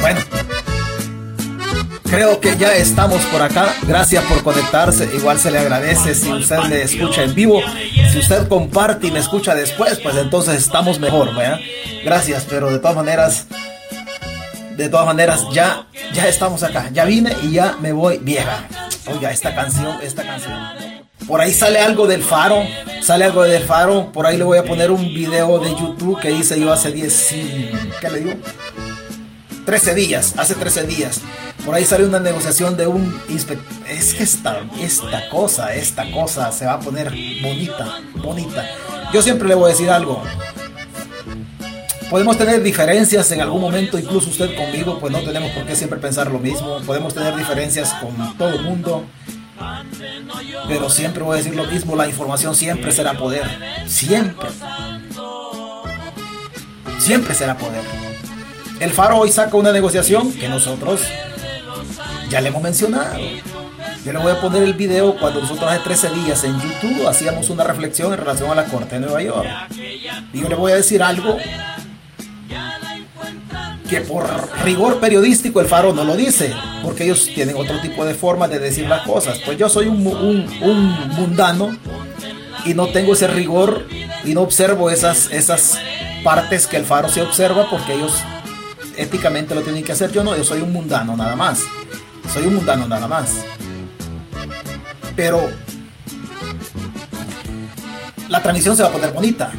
Bueno, creo que ya estamos por acá. Gracias por conectarse. Igual se le agradece si usted me escucha en vivo. Si usted comparte y me escucha después, pues entonces estamos mejor. Gracias, pero de todas maneras, de todas maneras, ya, ya estamos acá. Ya vine y ya me voy vieja. Oiga, esta canción, esta canción. Por ahí sale algo del faro. Sale algo del faro. Por ahí le voy a poner un video de YouTube que hice yo hace 10. ¿Qué le digo? 13 días. Hace 13 días. Por ahí sale una negociación de un inspector. Es que esta, esta cosa, esta cosa se va a poner bonita, bonita. Yo siempre le voy a decir algo. Podemos tener diferencias en algún momento, incluso usted conmigo, pues no tenemos por qué siempre pensar lo mismo. Podemos tener diferencias con todo el mundo. Pero siempre voy a decir lo mismo, la información siempre será poder. Siempre. Siempre será poder. El Faro hoy saca una negociación que nosotros ya le hemos mencionado. Yo le voy a poner el video cuando nosotros hace 13 días en YouTube hacíamos una reflexión en relación a la Corte de Nueva York. Y yo le voy a decir algo que por rigor periodístico el Faro no lo dice, porque ellos tienen otro tipo de forma de decir las cosas. Pues yo soy un, un, un mundano y no tengo ese rigor y no observo esas, esas partes que el Faro se observa porque ellos éticamente lo tienen que hacer. Yo no, yo soy un mundano nada más. Soy un mundano nada más. Pero la transmisión se va a poner bonita.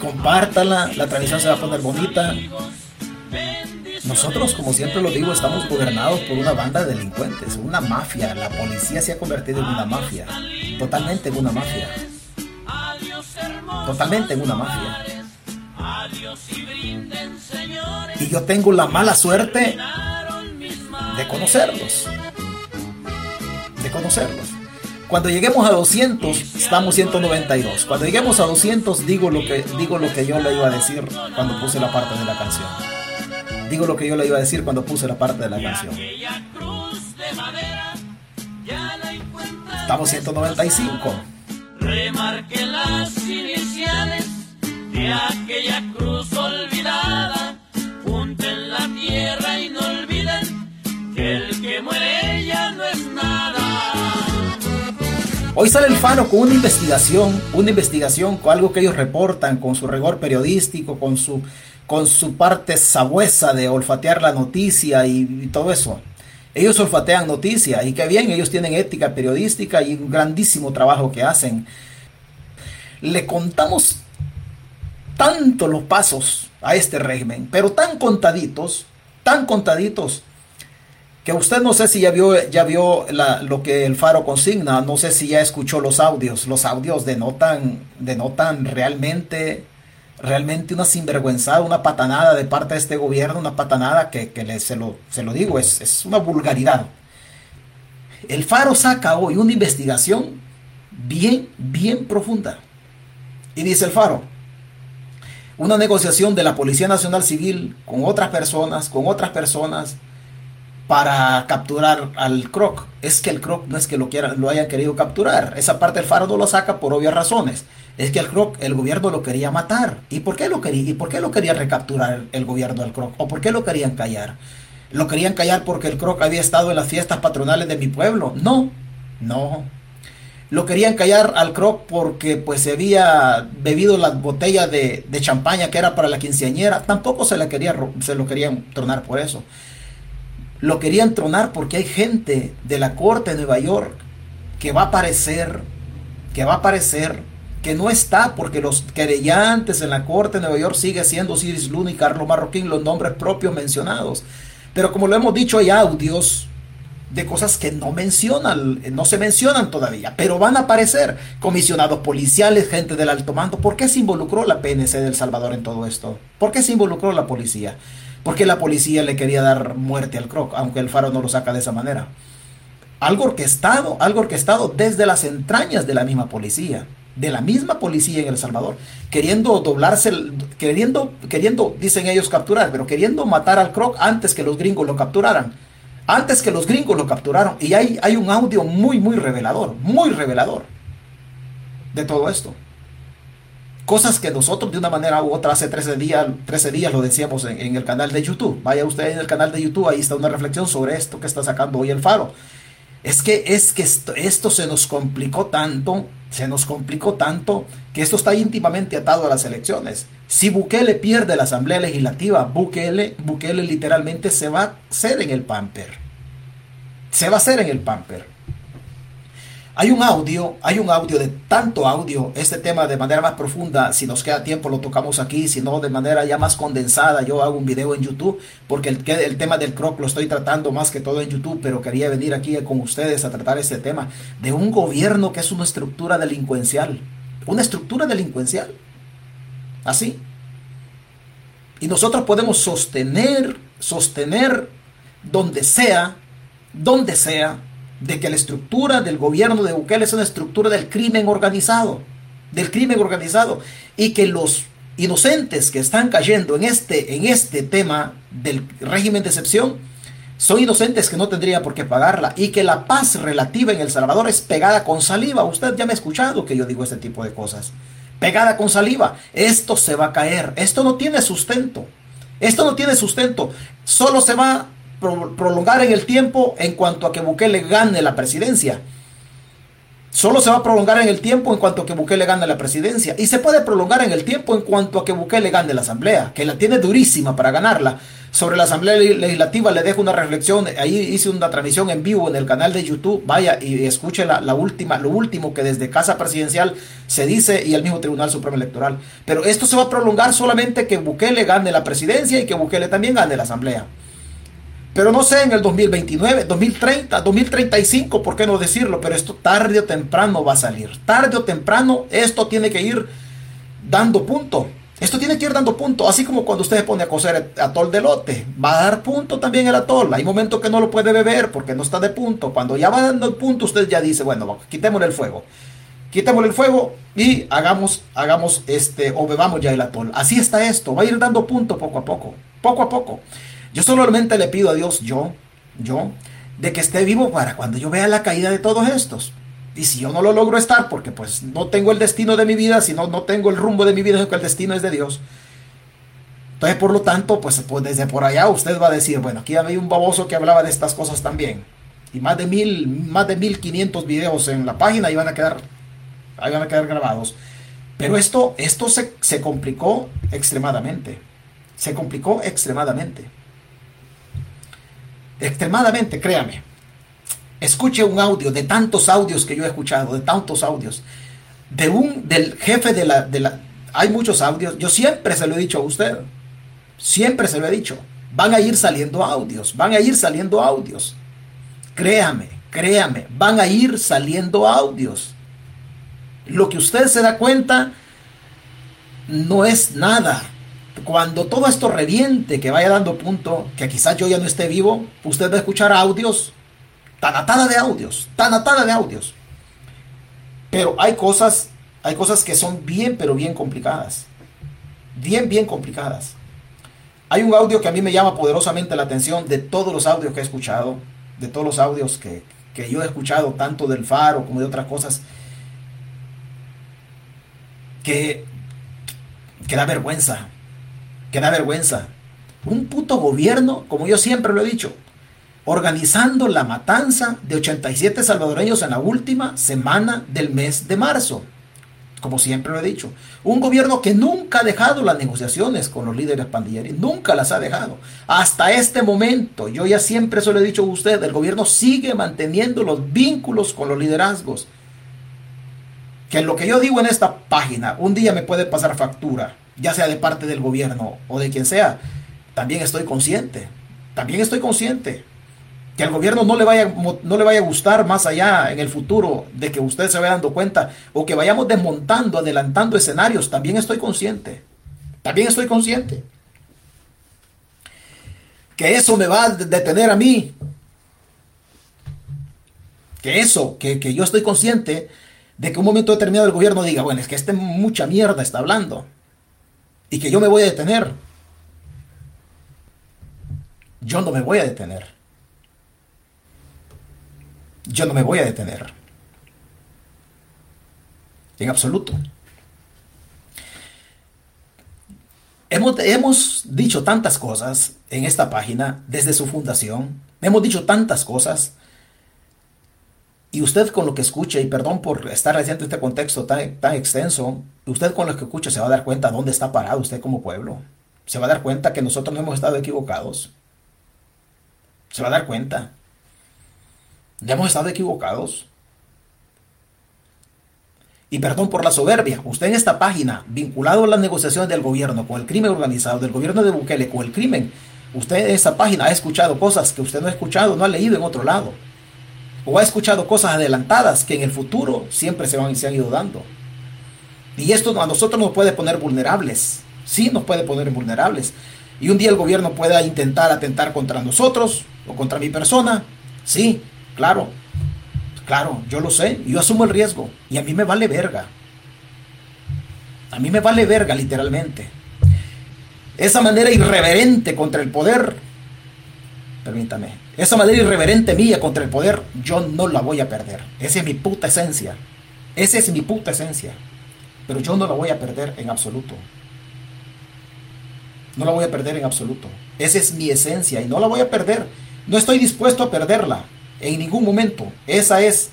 Compártala, la transmisión se va a poner bonita. Nosotros, como siempre lo digo, estamos gobernados por una banda de delincuentes, una mafia. La policía se ha convertido en una mafia, totalmente en una mafia. Totalmente en una mafia. Y yo tengo la mala suerte de conocerlos. De conocerlos. Cuando lleguemos a 200, estamos 192. Cuando lleguemos a 200, digo lo que, digo lo que yo le iba a decir cuando puse la parte de la canción. Digo lo que yo le iba a decir cuando puse la parte de la canción. Estamos 195. Remarque las iniciales de aquella cruz olvidada. Hoy sale el Faro con una investigación, una investigación con algo que ellos reportan, con su rigor periodístico, con su, con su parte sabuesa de olfatear la noticia y, y todo eso. Ellos olfatean noticia y qué bien, ellos tienen ética periodística y un grandísimo trabajo que hacen. Le contamos tanto los pasos a este régimen, pero tan contaditos, tan contaditos, que usted no sé si ya vio, ya vio lo que el Faro consigna, no sé si ya escuchó los audios. Los audios denotan, denotan realmente, realmente una sinvergüenzada, una patanada de parte de este gobierno, una patanada que, que se, lo, se lo digo, es, es una vulgaridad. El Faro saca hoy una investigación bien, bien profunda. Y dice el Faro, una negociación de la Policía Nacional Civil con otras personas, con otras personas, para capturar al Croc. Es que el Croc no es que lo, quieran, lo hayan querido capturar. Esa parte el Faro no lo saca por obvias razones. Es que el Croc, el gobierno lo quería matar. ¿Y por qué lo quería, y por qué lo quería recapturar el gobierno del Croc? ¿O por qué lo querían callar? ¿Lo querían callar porque el Croc había estado en las fiestas patronales de mi pueblo? No, no. Lo querían callar al Croc porque pues se había bebido la botella de, de champaña que era para la quinceañera. Tampoco se, la quería, se lo querían tronar por eso. Lo querían tronar porque hay gente de la corte de Nueva York que va a aparecer, que va a aparecer, que no está porque los querellantes en la corte de Nueva York sigue siendo Osiris Luna y Carlos Marroquín, los nombres propios mencionados. Pero como lo hemos dicho, hay audios de cosas que no mencionan, no se mencionan todavía, pero van a aparecer comisionados policiales, gente del alto mando. ¿Por qué se involucró la PNC del Salvador en todo esto? ¿Por qué se involucró la policía? Porque la policía le quería dar muerte al Croc, aunque el Faro no lo saca de esa manera. Algo orquestado, algo orquestado desde las entrañas de la misma policía, de la misma policía en El Salvador, queriendo doblarse, queriendo, queriendo, dicen ellos, capturar, pero queriendo matar al Croc antes que los gringos lo capturaran. Antes que los gringos lo capturaron. Y hay, hay un audio muy, muy revelador, muy revelador de todo esto. Cosas que nosotros de una manera u otra hace 13 días, 13 días lo decíamos en, el canal de YouTube. Vaya usted en el canal de YouTube, ahí está una reflexión sobre esto que está sacando hoy el faro. Es que, es que esto, esto, se nos complicó tanto, se nos complicó tanto, que esto está íntimamente atado a las elecciones. Si Bukele pierde la Asamblea Legislativa, Bukele, Bukele literalmente se va a hacer en el pamper. Se va a hacer en el pamper. Hay un audio, hay un audio de tanto audio, este tema de manera más profunda, si nos queda tiempo lo tocamos aquí, si no de manera ya más condensada, yo hago un video en YouTube, porque el, el tema del croc lo estoy tratando más que todo en YouTube, pero quería venir aquí con ustedes a tratar este tema de un gobierno que es una estructura delincuencial, una estructura delincuencial, así. Y nosotros podemos sostener, sostener donde sea, donde sea, de que la estructura del gobierno de Bukele es una estructura del crimen organizado, del crimen organizado, y que los inocentes que están cayendo en este, en este tema del régimen de excepción son inocentes que no tendrían por qué pagarla y que la paz relativa en El Salvador es pegada con saliva. Usted ya me ha escuchado que yo digo este tipo de cosas. Pegada con saliva. Esto se va a caer. Esto no tiene sustento. Esto no tiene sustento. Solo se va prolongar en el tiempo en cuanto a que Bukele gane la presidencia. Solo se va a prolongar en el tiempo en cuanto a que Bukele gane la presidencia. Y se puede prolongar en el tiempo en cuanto a que Bukele gane la asamblea, que la tiene durísima para ganarla. Sobre la asamblea legislativa le dejo una reflexión. Ahí hice una transmisión en vivo en el canal de YouTube. Vaya y escuche la, la última, lo último que desde Casa Presidencial se dice y el mismo Tribunal Supremo Electoral. Pero esto se va a prolongar solamente que Bukele gane la presidencia y que Bukele también gane la asamblea. Pero no sé, en el 2029, 2030, 2035, ¿por qué no decirlo? Pero esto tarde o temprano va a salir. Tarde o temprano esto tiene que ir dando punto. Esto tiene que ir dando punto. Así como cuando usted se pone a cocer atol de lote. Va a dar punto también el atol. Hay momentos que no lo puede beber porque no está de punto. Cuando ya va dando el punto, usted ya dice, bueno, quitémosle el fuego. Quitémosle el fuego y hagamos, hagamos este, o bebamos ya el atol. Así está esto. Va a ir dando punto poco a poco. Poco a poco. Yo solamente le pido a Dios, yo, yo, de que esté vivo para cuando yo vea la caída de todos estos. Y si yo no lo logro estar, porque pues no tengo el destino de mi vida, si no, tengo el rumbo de mi vida, que el destino es de Dios. Entonces, por lo tanto, pues, pues desde por allá usted va a decir, bueno, aquí había un baboso que hablaba de estas cosas también. Y más de mil, más de mil quinientos videos en la página y van a quedar, ahí van a quedar grabados. Pero esto, esto se, se complicó extremadamente. Se complicó extremadamente extremadamente, créame. Escuche un audio de tantos audios que yo he escuchado, de tantos audios, de un del jefe de la, de la hay muchos audios. Yo siempre se lo he dicho a usted. Siempre se lo he dicho. Van a ir saliendo audios, van a ir saliendo audios. Créame, créame, van a ir saliendo audios. Lo que usted se da cuenta no es nada cuando todo esto reviente, que vaya dando punto, que quizás yo ya no esté vivo, usted va a escuchar audios, tan atada de audios, tan atada de audios. Pero hay cosas, hay cosas que son bien, pero bien complicadas. Bien, bien complicadas. Hay un audio que a mí me llama poderosamente la atención de todos los audios que he escuchado, de todos los audios que, que yo he escuchado, tanto del faro como de otras cosas, que, que da vergüenza que da vergüenza. Un puto gobierno, como yo siempre lo he dicho, organizando la matanza de 87 salvadoreños en la última semana del mes de marzo. Como siempre lo he dicho, un gobierno que nunca ha dejado las negociaciones con los líderes pandilleros, nunca las ha dejado. Hasta este momento, yo ya siempre se lo he dicho a usted, el gobierno sigue manteniendo los vínculos con los liderazgos. Que lo que yo digo en esta página, un día me puede pasar factura ya sea de parte del gobierno o de quien sea, también estoy consciente, también estoy consciente que al gobierno no le vaya no le vaya a gustar más allá en el futuro de que usted se vaya dando cuenta o que vayamos desmontando, adelantando escenarios, también estoy consciente. También estoy consciente que eso me va a detener a mí. Que eso, que, yo estoy consciente de que un momento determinado el gobierno diga, bueno, es que este mucha mierda está hablando y que yo me voy a detener. Yo no me voy a detener. Yo no me voy a detener. En absoluto. Hemos, hemos dicho tantas cosas en esta página desde su fundación. Hemos dicho tantas cosas. Y usted con lo que escuche, y perdón por estar haciendo este contexto tan, tan extenso, usted con lo que escuche se va a dar cuenta dónde está parado usted como pueblo. Se va a dar cuenta que nosotros no hemos estado equivocados. Se va a dar cuenta. Ya hemos estado equivocados. Y perdón por la soberbia, usted en esta página, vinculado a las negociaciones del gobierno con el crimen organizado, del gobierno de Bukele con el crimen, usted en esta página ha escuchado cosas que usted no ha escuchado, no ha leído en otro lado. O ha escuchado cosas adelantadas que en el futuro siempre se, van, se han ido dando. Y esto a nosotros nos puede poner vulnerables. Sí, nos puede poner vulnerables. Y un día el gobierno pueda intentar atentar contra nosotros o contra mi persona. Sí, claro. Claro, yo lo sé, yo asumo el riesgo y a mí me vale verga. A mí me vale verga literalmente. Esa manera irreverente contra el poder, permítame, esa manera irreverente mía contra el poder, yo no la voy a perder. Esa es mi puta esencia. Esa es mi puta esencia. Pero yo no la voy a perder en absoluto. No la voy a perder en absoluto. Esa es mi esencia y no la voy a perder. No estoy dispuesto a perderla en ningún momento. Esa es,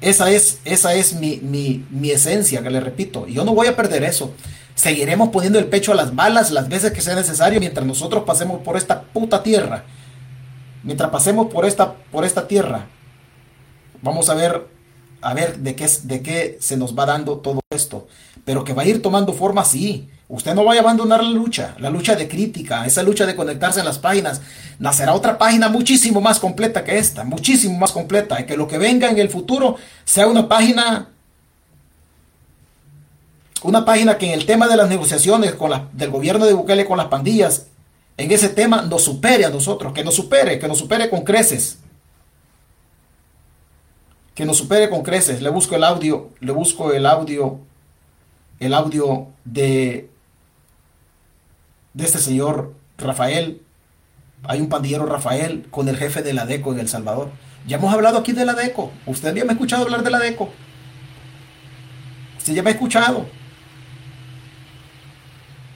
esa es, esa es mi, mi, esencia, que le repito. Yo no voy a perder eso. Seguiremos poniendo el pecho a las balas las veces que sea necesario mientras nosotros pasemos por esta puta tierra. Mientras pasemos por esta, por esta tierra. Vamos a ver, a ver de qué, de qué se nos va dando todo esto. Pero que va a ir tomando forma, así Usted no vaya a abandonar la lucha, la lucha de crítica, esa lucha de conectarse en las páginas. Nacerá otra página muchísimo más completa que esta, muchísimo más completa, y que lo que venga en el futuro sea una página, una página que en el tema de las negociaciones con la, del gobierno de Bukele con las pandillas, en ese tema nos supere a nosotros, que nos supere, que nos supere con creces. Que nos supere con creces. Le busco el audio, le busco el audio, el audio de de este señor Rafael. Hay un pandillero Rafael con el jefe de la DECO en El Salvador. Ya hemos hablado aquí de la DECO. Usted ya me ha escuchado hablar de la DECO. Usted ya me ha escuchado.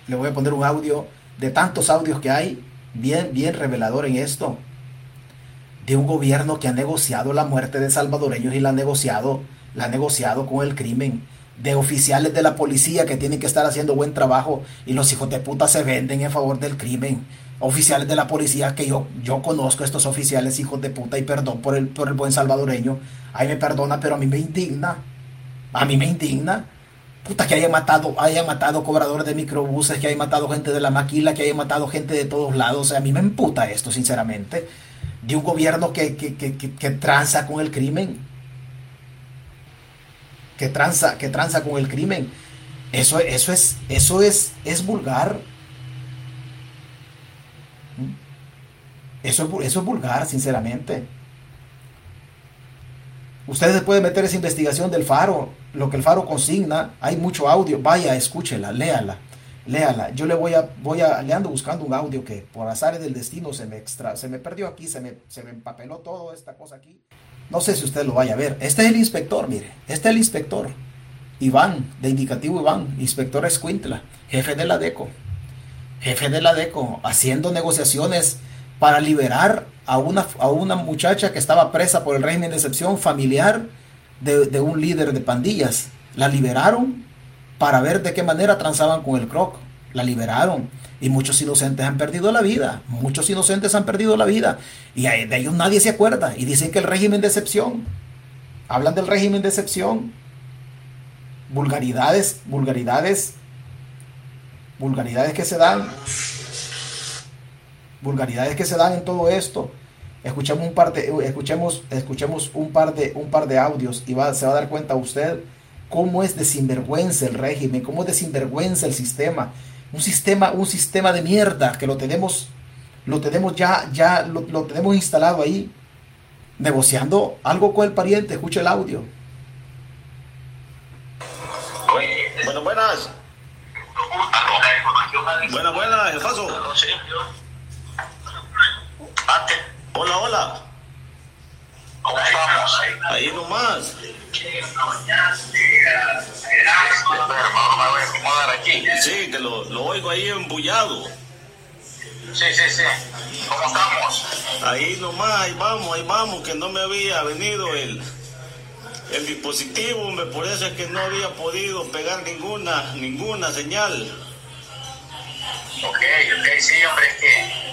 Le voy a poner un audio de tantos audios que hay, bien, bien revelador en esto. De un gobierno que ha negociado la muerte de salvadoreños y la ha negociado, la ha negociado con el crimen de oficiales de la policía que tienen que estar haciendo buen trabajo y los hijos de puta se venden en favor del crimen. Oficiales de la policía que yo, yo conozco estos oficiales hijos de puta y perdón por el, por el buen salvadoreño. Ahí me perdona, pero a mí me indigna. A mí me indigna. Puta, que hayan matado, hayan matado cobradores de microbuses, que hayan matado gente de la maquila, que hayan matado gente de todos lados. A mí me emputa esto, sinceramente. De un gobierno que, que, que, que tranza con el crimen que tranza, que tranza con el crimen. Eso, eso, es, eso es, es vulgar. Eso, eso es vulgar, sinceramente. Ustedes pueden meter esa investigación del faro, lo que el faro consigna, hay mucho audio, vaya, escúchela, léala, léala. Yo le voy a, voy a, le ando buscando un audio que por azares del destino se me extra, se me perdió aquí, se me, se me empapeló todo esta cosa aquí. No sé si usted lo vaya a ver. Este es el inspector, mire. Este es el inspector. Iván, de indicativo Iván, inspector Escuintla, jefe de la DECO. Jefe de la DECO, haciendo negociaciones para liberar a una, a una muchacha que estaba presa por el régimen de excepción familiar de, de un líder de pandillas. La liberaron para ver de qué manera transaban con el croc. La liberaron. Y muchos inocentes han perdido la vida. Muchos inocentes han perdido la vida. Y de ellos nadie se acuerda. Y dicen que el régimen de excepción. Hablan del régimen de excepción. Vulgaridades, vulgaridades. Vulgaridades que se dan. Vulgaridades que se dan en todo esto. Escuchemos un par de, escuchemos, escuchemos un par de, un par de audios y va, se va a dar cuenta usted cómo es de sinvergüenza el régimen, cómo es de sinvergüenza el sistema un sistema, un sistema de mierda que lo tenemos, lo tenemos ya, ya lo, tenemos instalado ahí, negociando algo con el pariente. Escucha el audio. Bueno, buenas. Buenas, buenas, el caso. Hola, hola. ¿Cómo estamos? Ahí nomás. Hermano, me voy a acomodar aquí. Sí, que lo, lo oigo ahí embullado. Sí, sí, sí. ¿Cómo estamos? Ahí nomás, ahí vamos, ahí vamos, que no me había venido el, el dispositivo, me por eso es que no había podido pegar ninguna, ninguna señal. Ok, ok, sí, hombre, es que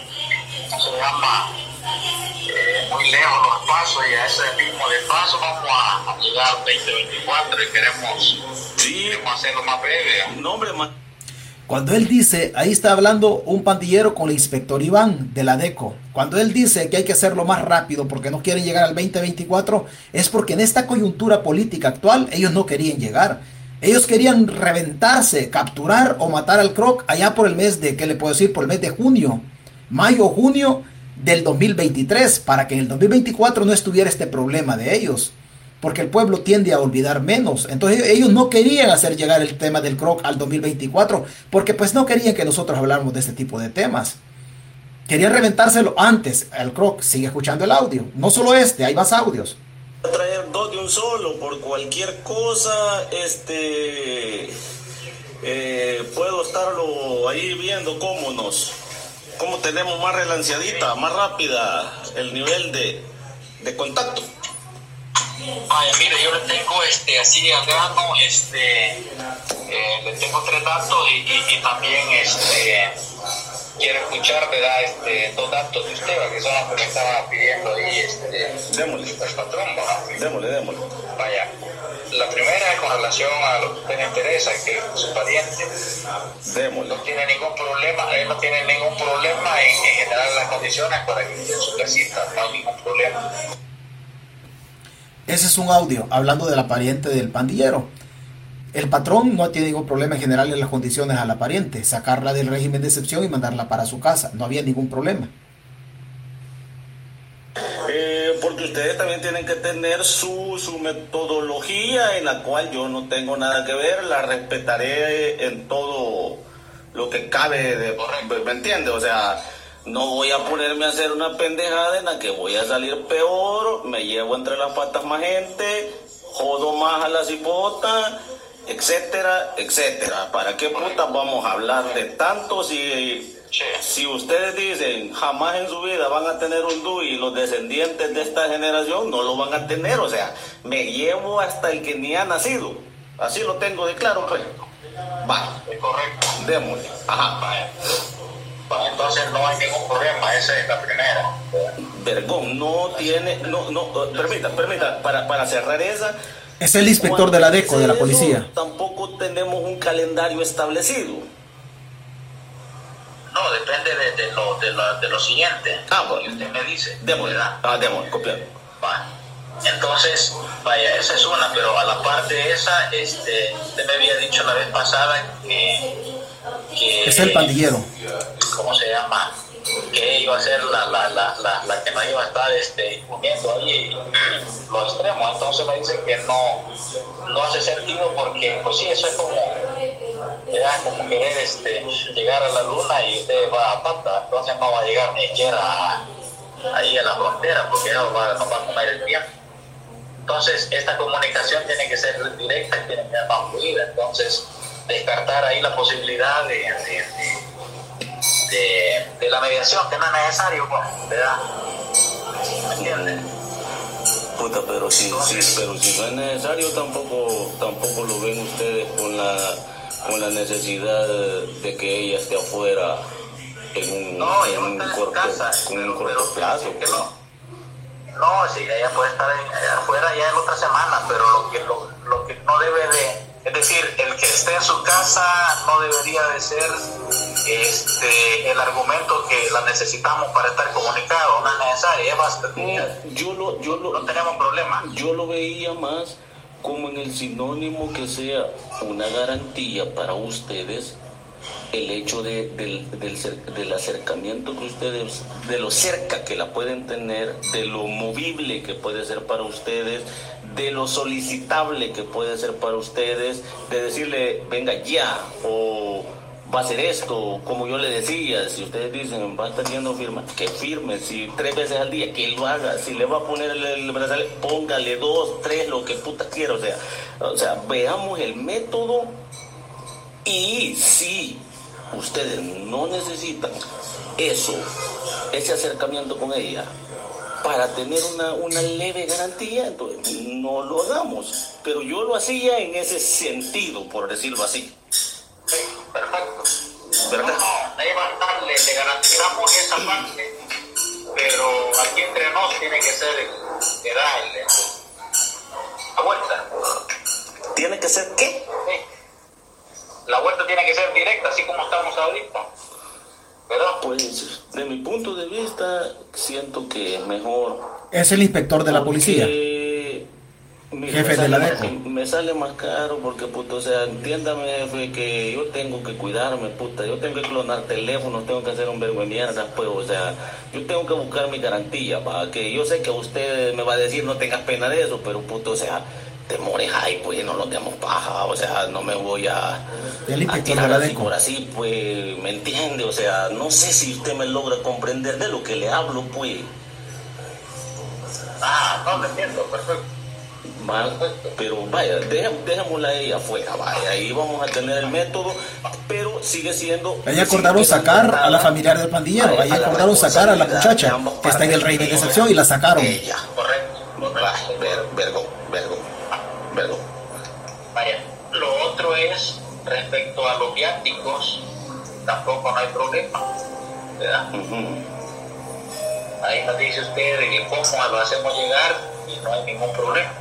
se llama eh, muy lejos los pasos y a ese ritmo de paso vamos a, a llegar al 2024 y queremos, Sí, queremos hacerlo más breve. no hombre, ma- Cuando él dice, ahí está hablando un pandillero con el inspector Iván de la DECO. Cuando él dice que hay que hacerlo más rápido porque no quieren llegar al 2024, es porque en esta coyuntura política actual ellos no querían llegar. Ellos querían reventarse, capturar o matar al Croc allá por el mes de, ¿qué le puedo decir? Por el mes de junio, mayo, junio del 2023, para que en el 2024 no estuviera este problema de ellos porque el pueblo tiende a olvidar menos. Entonces ellos no querían hacer llegar el tema del croc al 2024, porque pues no querían que nosotros habláramos de este tipo de temas. Querían reventárselo antes. El croc sigue escuchando el audio. No solo este, hay más audios. traer dos de un solo por cualquier cosa este eh, puedo estarlo ahí viendo cómo nos cómo tenemos más relanciadita más rápida el nivel de, de contacto Vaya, mire, yo le tengo este, así al grano, este, eh, le tengo tres datos y, y, y también este, quiero escuchar, ¿verdad? Este, dos datos de usted, que son los que me estaba pidiendo ahí este, démosle el patrón. ¿va? démosle démosle Vaya, la primera es con relación a lo que usted le interesa, que su pariente démosle no tiene ningún problema, él no tiene ningún problema en, en generar las condiciones para que esté en su casita, no hay ningún problema. Ese es un audio hablando de la pariente del pandillero. El patrón no tiene ningún problema en generarle las condiciones a la pariente, sacarla del régimen de excepción y mandarla para su casa. No había ningún problema. Eh, porque ustedes también tienen que tener su, su metodología en la cual yo no tengo nada que ver, la respetaré en todo lo que cabe, de, ¿me entiende? O sea, no voy a ponerme a hacer una pendejada en la que voy a salir peor, me llevo entre las patas más gente, jodo más a la cipota, etcétera, etcétera. ¿Para qué putas vamos a hablar de tanto si si ustedes dicen jamás en su vida van a tener un DUI, los descendientes de esta generación no lo van a tener, o sea, me llevo hasta el que ni ha nacido. Así lo tengo de claro, pues. Va, Es correcto. démosle. Ajá. Entonces no hay ningún problema, esa es la primera. Vergón, no tiene, no, no, eh, permita, permita, para, para cerrar esa. Es el inspector de la DECO, de la policía. eso, Tampoco tenemos un calendario establecido. No, depende de, de lo, de, lo, de lo siguiente. Ah, bueno. Y usted me dice. Démosle. ¿verdad? Ah, démosle, copiando. Va. Entonces, vaya, esa es una, pero a la par de esa, este, usted me había dicho la vez pasada que... que Es el pandillero. ¿Cómo se llama? Que iba a ser la, la, la, la, la que no iba a estar este, uniendo ahí los extremos. Entonces me dice que no, no hace sentido porque, pues sí, eso es como, era como querer este, llegar a la luna y usted va a pata, entonces no va a llegar ni siquiera ahí a la frontera porque eso va, nos va a comer el tiempo. Entonces, esta comunicación tiene que ser directa y tiene que ser más fluida. Entonces, descartar ahí la posibilidad de, de, la mediación, que no es necesario, pues, ¿verdad? ¿Me? Puta, pero si, si- pero si no es necesario, tampoco, tampoco lo ven ustedes con la, con la necesidad de que ella esté afuera en un, No, en un en corto, casa. con un pero- corto pero plazo. que pues. no. No, sí, ella puede estar en- afuera ya en otra semana, pero lo que, lo, lo que no debe de, es decir, el que esté en su casa no debería de ser este, el argumento que la necesitamos para estar comunicados, no es necesario, es bastante. No, yo lo, yo lo, No tenemos problema. yo lo veía más como en el sinónimo que sea una garantía para ustedes el hecho de, del, del, del acercamiento que ustedes, de lo cerca que la pueden tener, de lo movible que puede ser para ustedes, de lo solicitable que puede ser para ustedes, de decirle, venga ya, o, va a hacer esto, como yo le decía, si ustedes dicen va a estar yendo firma, que firme, si tres veces al día, que lo haga, si le va a poner el, el brazalete, póngale dos, tres, lo que puta quiera, o sea, o sea, veamos el método y si ustedes no necesitan eso, ese acercamiento con ella, para tener una, una leve garantía, entonces no lo hagamos. Pero yo lo hacía en ese sentido, por decirlo así. Esa parte, pero aquí entre nos tiene que ser de darle la vuelta. ¿Tiene que ser qué? Sí. La vuelta tiene que ser directa, así como estamos ahorita. ¿Verdad? Pues, de mi punto de vista, siento que es mejor. Es el inspector de la policía. Mi, Jefe me de la sale DECO. más- Me sale más caro porque, puto, o sea, entiéndame, jefe, que yo tengo que cuidarme, puta. Yo tengo que clonar teléfonos, tengo que hacer un verbo de mierda, pues, o sea, yo tengo que buscar mi garantía, para que yo sé que usted me va a decir no tengas pena de eso, pero, puto, o sea, temores hay, pues, no nos demos paja, o sea, no me voy a, El a inspector tirar de la por así, pues, ¿me entiende? O sea, no sé si usted me logra comprender de lo que le hablo, pues. Ah, no, lo entiendo, perfecto. Va, pero vaya, dejémosla a ella afuera, vaya, ahí vamos a tener el método, pero sigue siendo... Ahí acordaron sacar a la familiar del pandillero. Ahí acordaron sacar a la muchacha que está en el régimen de pero excepción y la sacaron. Ella, Correcto. Vergo, vergo, vergo. Vaya, lo otro es respecto a los viáticos, tampoco no hay problema. ¿verdad? Ahí nos dice usted de que cómo lo hacemos llegar y no hay ningún problema.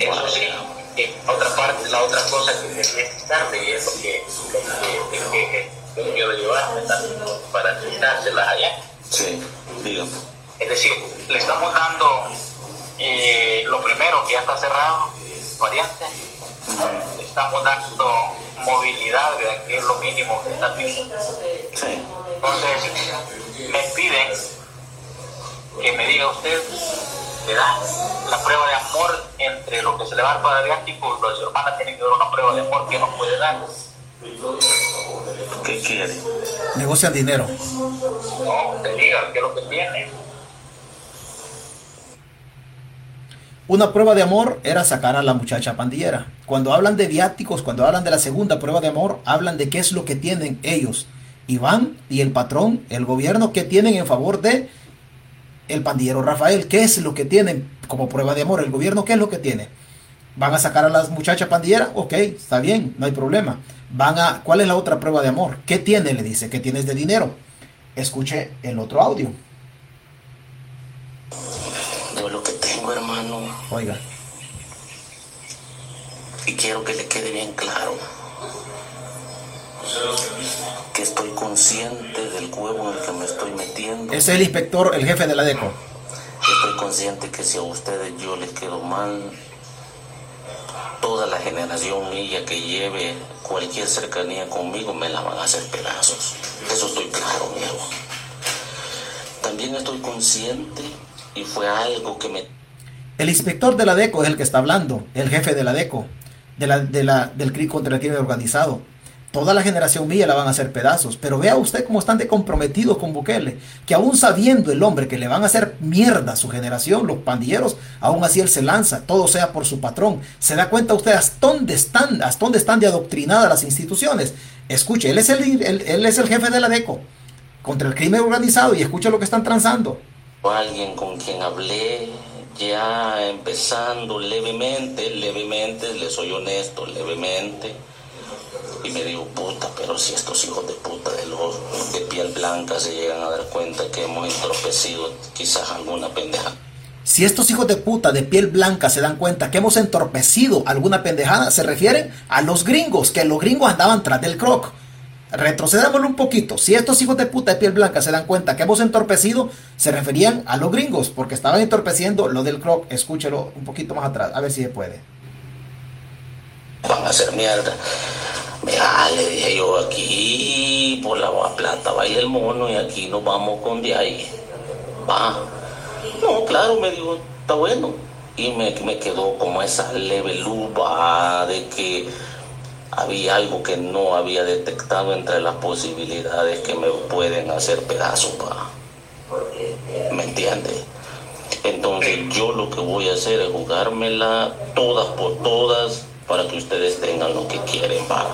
Eso sí, otra parte, la otra cosa que quería quitarle y es lo que, lo que, que- que quiero llevarme también para quitárselas allá. Sí, dígame. Es decir, le estamos dando eh, lo primero que ya está cerrado, variante, le estamos dando movilidad, ¿verdad? que es lo mínimo que está pidiendo. Sí, Entonces, me piden que me diga usted, ¿verdad? La prueba de amor entre lo que se le va a dar para diático, los hermanas tienen que dar una prueba de amor que no puede dar. ¿qué quiere? Negocian dinero. No, te diga qué es lo que tiene. Una prueba de amor era sacar a la muchacha pandillera. Cuando hablan de viáticos, cuando hablan de la segunda prueba de amor, hablan de qué es lo que tienen ellos, Iván y el patrón, el gobierno, que tienen en favor de el pandillero Rafael. ¿Qué es lo que tienen como prueba de amor? El gobierno, ¿qué es lo que tiene? ¿Van a sacar a las muchachas pandilleras? Ok, está bien, no hay problema. Van a, ¿cuál es la otra prueba de amor? ¿Qué tiene? Le dice, ¿qué tienes de dinero? Escuche el otro audio. Yo lo que tengo, hermano, Oiga. y quiero que le quede bien claro que estoy consciente del huevo en el que me estoy metiendo. Es el inspector, el jefe de la DECO. Estoy consciente que si a ustedes yo les quedo mal, toda la generación mía que lleve cualquier cercanía conmigo me la van a hacer pedazos. Eso estoy claro, viejo. También estoy consciente y fue algo que me El inspector de la DECO es el que está hablando, el jefe de la DECO, de la, de la, del CRI contra el crimen organizado. Toda la generación mía la van a hacer pedazos, pero vea usted cómo están de comprometidos con Bukele, que aún sabiendo el hombre que le van a hacer mierda a su generación, los pandilleros, aún así él se lanza, todo sea por su patrón. ¿Se da cuenta usted hasta dónde están, hasta dónde están de adoctrinadas las instituciones? Escuche, él es el, él, es el jefe de la DECO contra el crimen organizado y escucha lo que están transando. alguien con quien hablé ya empezando levemente, levemente, le soy honesto, levemente. Y me digo, puta, pero si estos hijos de puta de piel blanca se llegan a dar cuenta que hemos entorpecido quizás alguna pendeja. Si estos hijos de puta de piel blanca se dan cuenta que hemos entorpecido alguna pendejada, se refieren a los gringos, que los gringos andaban tras del croc. Retrocedémoslo un poquito. Si estos hijos de puta de piel blanca se dan cuenta que hemos entorpecido, se referían a los gringos, porque estaban entorpeciendo lo del croc. Escúchelo un poquito más atrás, a ver si se puede. Van a hacer mierda. Mira, le dije yo aquí por la plata baila el mono y aquí nos vamos con de ahí. Va. No, claro, me dijo, está bueno. Y me, me quedó como esa leve lupa de que había algo que no había detectado entre las posibilidades que me pueden hacer pedazos, pa. ¿Me entiendes? Entonces yo lo que voy a hacer es jugármela todas por todas para que ustedes tengan lo que quieren, pa.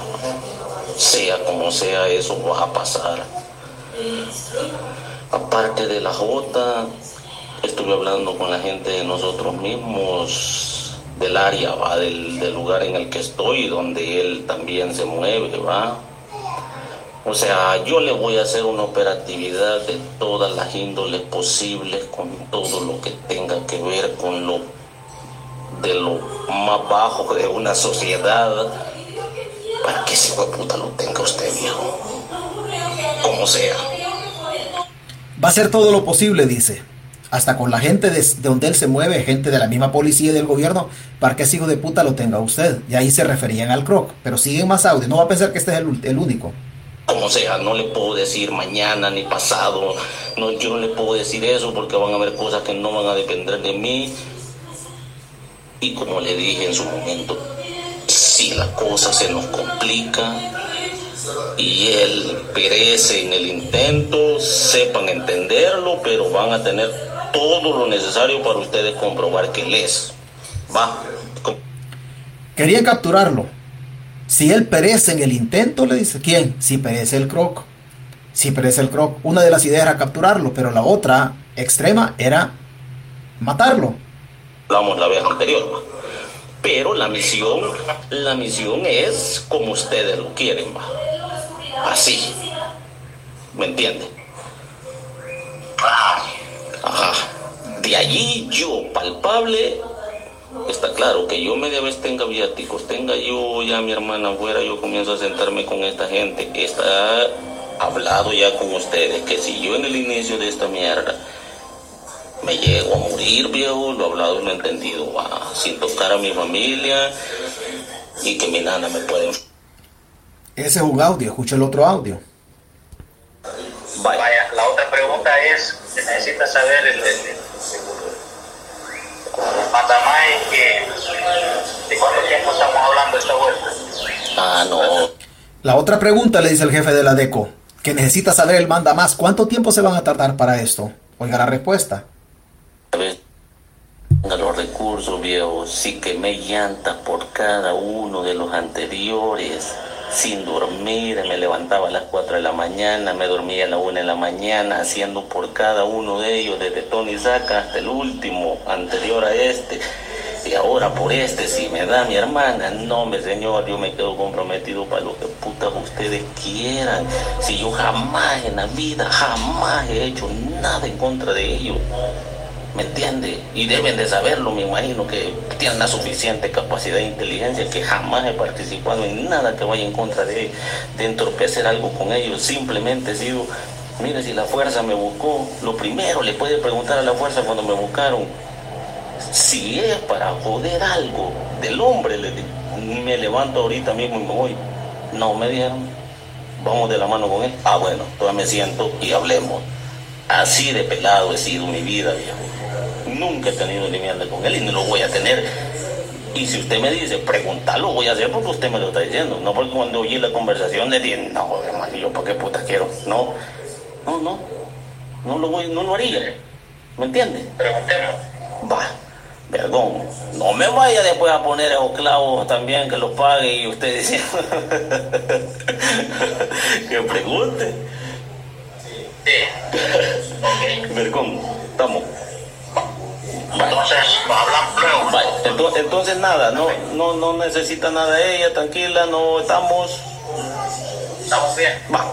Sea como sea, eso va a pasar. Aparte de la J, estuve hablando con la gente de nosotros mismos del área, va, del, del lugar en el que estoy, donde él también se mueve, va. O sea, yo le voy a hacer una operatividad de todas las índoles posibles con todo lo que tenga que ver con lo de lo más bajo de una sociedad para que ese puta lo tenga usted, viejo. Como sea. Va a hacer todo lo posible, dice. Hasta con la gente de, de donde él se mueve, gente de la misma policía y del gobierno, para que ese hijo de puta lo tenga usted. Y ahí se referían al croc. Pero siguen más audio. No va a pensar que este es el, el único. Como sea, no le puedo decir mañana ni pasado. No, yo no le puedo decir eso porque van a haber cosas que no van a depender de mí. Como le dije en su momento, si la cosa se nos complica y él perece en el intento, sepan entenderlo, pero van a tener todo lo necesario para ustedes comprobar que él es. Va. Querían capturarlo. Si él perece en el intento, le dice, ¿quién? Si perece el croc. Si perece el croc. Una de las ideas era capturarlo, pero la otra extrema era matarlo. Hablamos la vez anterior. Pero la misión, la misión es como ustedes lo quieren, va. Así. ¿Me entienden? Ajá. De allí yo, palpable, está claro que yo media vez tenga viáticos, tenga yo ya mi hermana afuera, yo comienzo a sentarme con esta gente. Está hablado ya con ustedes que si yo en el inicio de esta mierda me llego a morir, viejo, lo hablado y lo entendido, va, sin tocar a mi familia y que mi nana me puede... Ese es un audio, escucha el otro audio. Vaya. Vaya, la otra pregunta es, que necesita saber el, el, el, que de cuánto tiempo estamos hablando esta vuelta. Ah, no. La otra pregunta le dice el jefe de la DECO, que necesita saber el manda más. ¿Cuánto tiempo se van a tardar para esto? Oiga la respuesta. A los recursos, viejo. Sí quemé llantas por cada uno de los anteriores. Sin dormir, me levantaba a las 4 de la mañana, me dormía a la 1 de la mañana, haciendo por cada uno de ellos, desde Tony Saca hasta el último, anterior a este. Y ahora por este, si me da mi hermana, no, me señor, yo me quedo comprometido para lo que putas ustedes quieran. Si yo jamás en la vida, jamás he hecho nada en contra de ellos. ¿Me entiende? Y deben de saberlo, me imagino que tienen la suficiente capacidad e inteligencia que jamás he participado en nada que vaya en contra de, de entorpecer algo con ellos. Simplemente he sido, mire, si la fuerza me buscó, lo primero le puede preguntar a la fuerza cuando me buscaron, si es para joder algo del hombre, le me levanto ahorita mismo y me voy. No me dieron, vamos de la mano con él. Ah, bueno, todavía me siento y hablemos. Así de pelado he sido mi vida, viejo. Nunca he tenido ni mierda con él y no lo voy a tener. Y si usted me dice, preguntarlo, voy a hacer porque usted me lo está diciendo. No porque cuando oí la conversación le dije, no, hermano, yo para qué puta quiero. No, no, no. No lo, voy, no lo haría. ¿Me entiende? Preguntemos. Va, perdón. No me vaya después a poner esos clavos también que los pague y usted dice que pregunte. Sí. Vergón, estamos. Entonces, ento- entonces nada, no, no, no necesita nada de ella, tranquila, no estamos. Estamos bien. Va,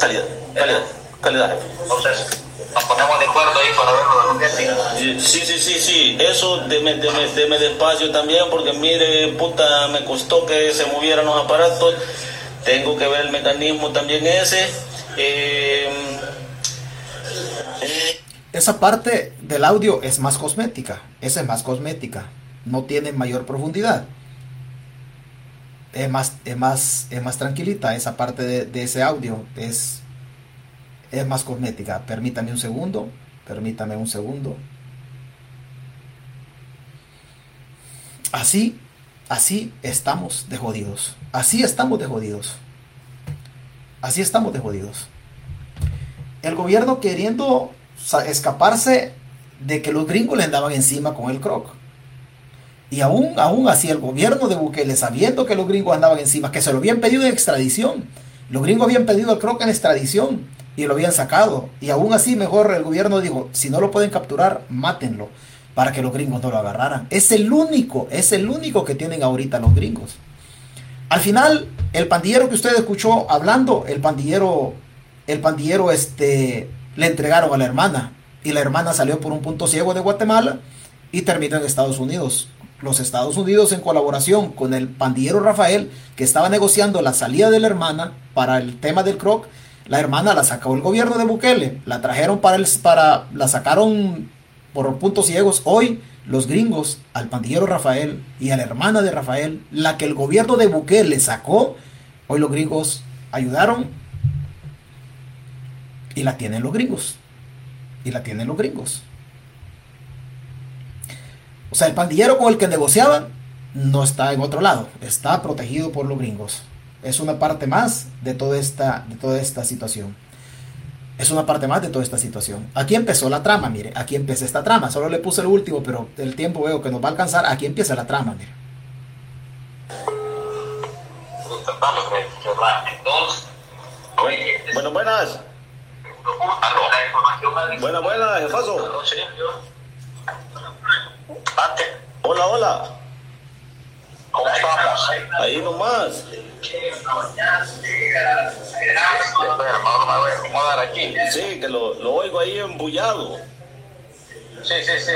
calidad, calidad, calidad. jefe. Entonces, nos ponemos de acuerdo ahí para ver lo de los. Sí, sí, sí, sí, eso deme, deme, deme despacio también porque mire, puta, me costó que se movieran los aparatos, tengo que ver el mecanismo también ese. Eh, Esa parte del audio es más cosmética. Esa es más cosmética. No tiene mayor profundidad. Es más, es más, es más tranquilita esa parte de, ese audio. Es, es más cosmética. Permítame un segundo. Permítame un segundo. Así Así estamos de jodidos. Así estamos de jodidos. Así estamos de jodidos. El gobierno queriendo escaparse de que los gringos le andaban encima con el croc. Y aún, aún así el gobierno de Bukele, sabiendo que los gringos andaban encima, que se lo habían pedido en extradición, los gringos habían pedido el croc en extradición y lo habían sacado. Y aún así mejor el gobierno dijo, si no lo pueden capturar, mátenlo para que los gringos no lo agarraran. Es el único, es el único que tienen ahorita los gringos. Al final, el pandillero que usted escuchó hablando, el pandillero, el pandillero este, le entregaron a la hermana y la hermana salió por un punto ciego de Guatemala y terminó en Estados Unidos. Los Estados Unidos en colaboración con el pandillero Rafael que estaba negociando la salida de la hermana para el tema del croc, la hermana la sacó el gobierno de Bukele, la trajeron para el para la sacaron por puntos ciegos. Hoy los gringos al pandillero Rafael y a la hermana de Rafael, la que el gobierno de Bukele sacó, hoy los gringos ayudaron y la tienen los gringos. Y la tienen los gringos. O sea, el pandillero con el que negociaban no está en otro lado, está protegido por los gringos. Es una parte más de toda esta, de toda esta situación es una parte más de toda esta situación. Aquí empezó la trama, mire, aquí empieza esta trama. Solo le puse el último, pero el tiempo veo que nos va a alcanzar. Aquí empieza la trama, mire. Bueno, buenas. Buenas, buenas, jefazo. Hola, hola. ¿Cómo estamos? Ahí nomás. Sí, que lo, lo oigo ahí embullado. Sí, sí, sí.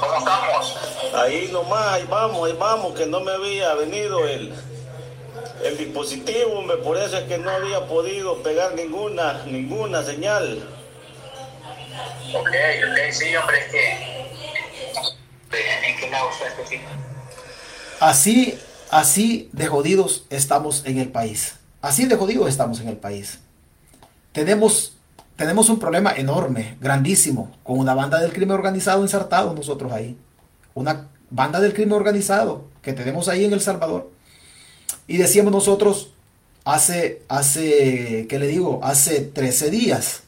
¿Cómo estamos? Ahí nomás, ahí vamos, ahí vamos, que no me había venido el, el dispositivo, me por eso es que no había podido pegar ninguna, ninguna señal. Ok, ok, sí, hombre, es que... ¿En qué lado está este Así, así de jodidos estamos en el país. Así de jodidos estamos en el país. Tenemos, tenemos un problema enorme, grandísimo, con una banda del crimen organizado insertado nosotros ahí. Una banda del crimen organizado que tenemos ahí en El Salvador. Y decíamos nosotros hace, hace, ¿qué le digo? Hace 13 días,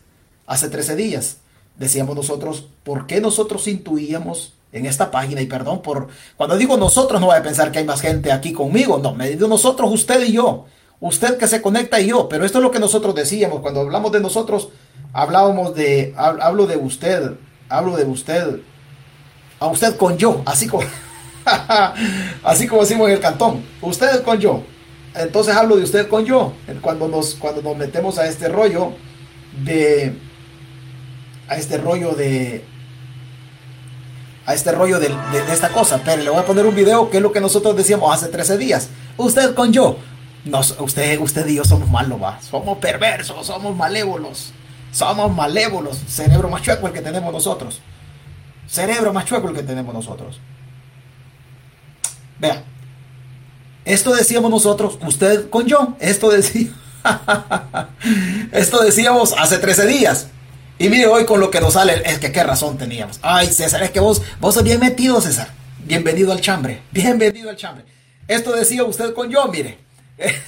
hace 13 días, decíamos nosotros, ¿por qué nosotros intuíamos en esta página y perdón por cuando digo nosotros no voy a pensar que hay más gente aquí conmigo, no, me digo nosotros, usted y yo, usted que se conecta y yo, pero esto es lo que nosotros decíamos, cuando hablamos de nosotros, hablábamos de, hablo de usted, hablo de usted, a usted con yo, así como, así como decimos en el cantón, usted con yo, entonces hablo de usted con yo, cuando nos, cuando nos metemos a este rollo de, a este rollo de, a este rollo de, esta cosa. Pero le voy a poner un video que es lo que nosotros decíamos hace 13 días. Usted con yo. Nos, usted, usted y yo somos malos, va. Somos perversos, somos malévolos. Somos malévolos. Cerebro más chueco el que tenemos nosotros. Cerebro más chueco el que tenemos nosotros. Vea. Esto decíamos nosotros, usted con yo. Esto decía. Esto decíamos hace 13 días. Y mire hoy con lo que nos sale, es que qué razón teníamos. Ay, César, es que vos, vos sos bien metido, César. Bienvenido al chambre. Bienvenido al chambre. Esto decía usted con yo, mire.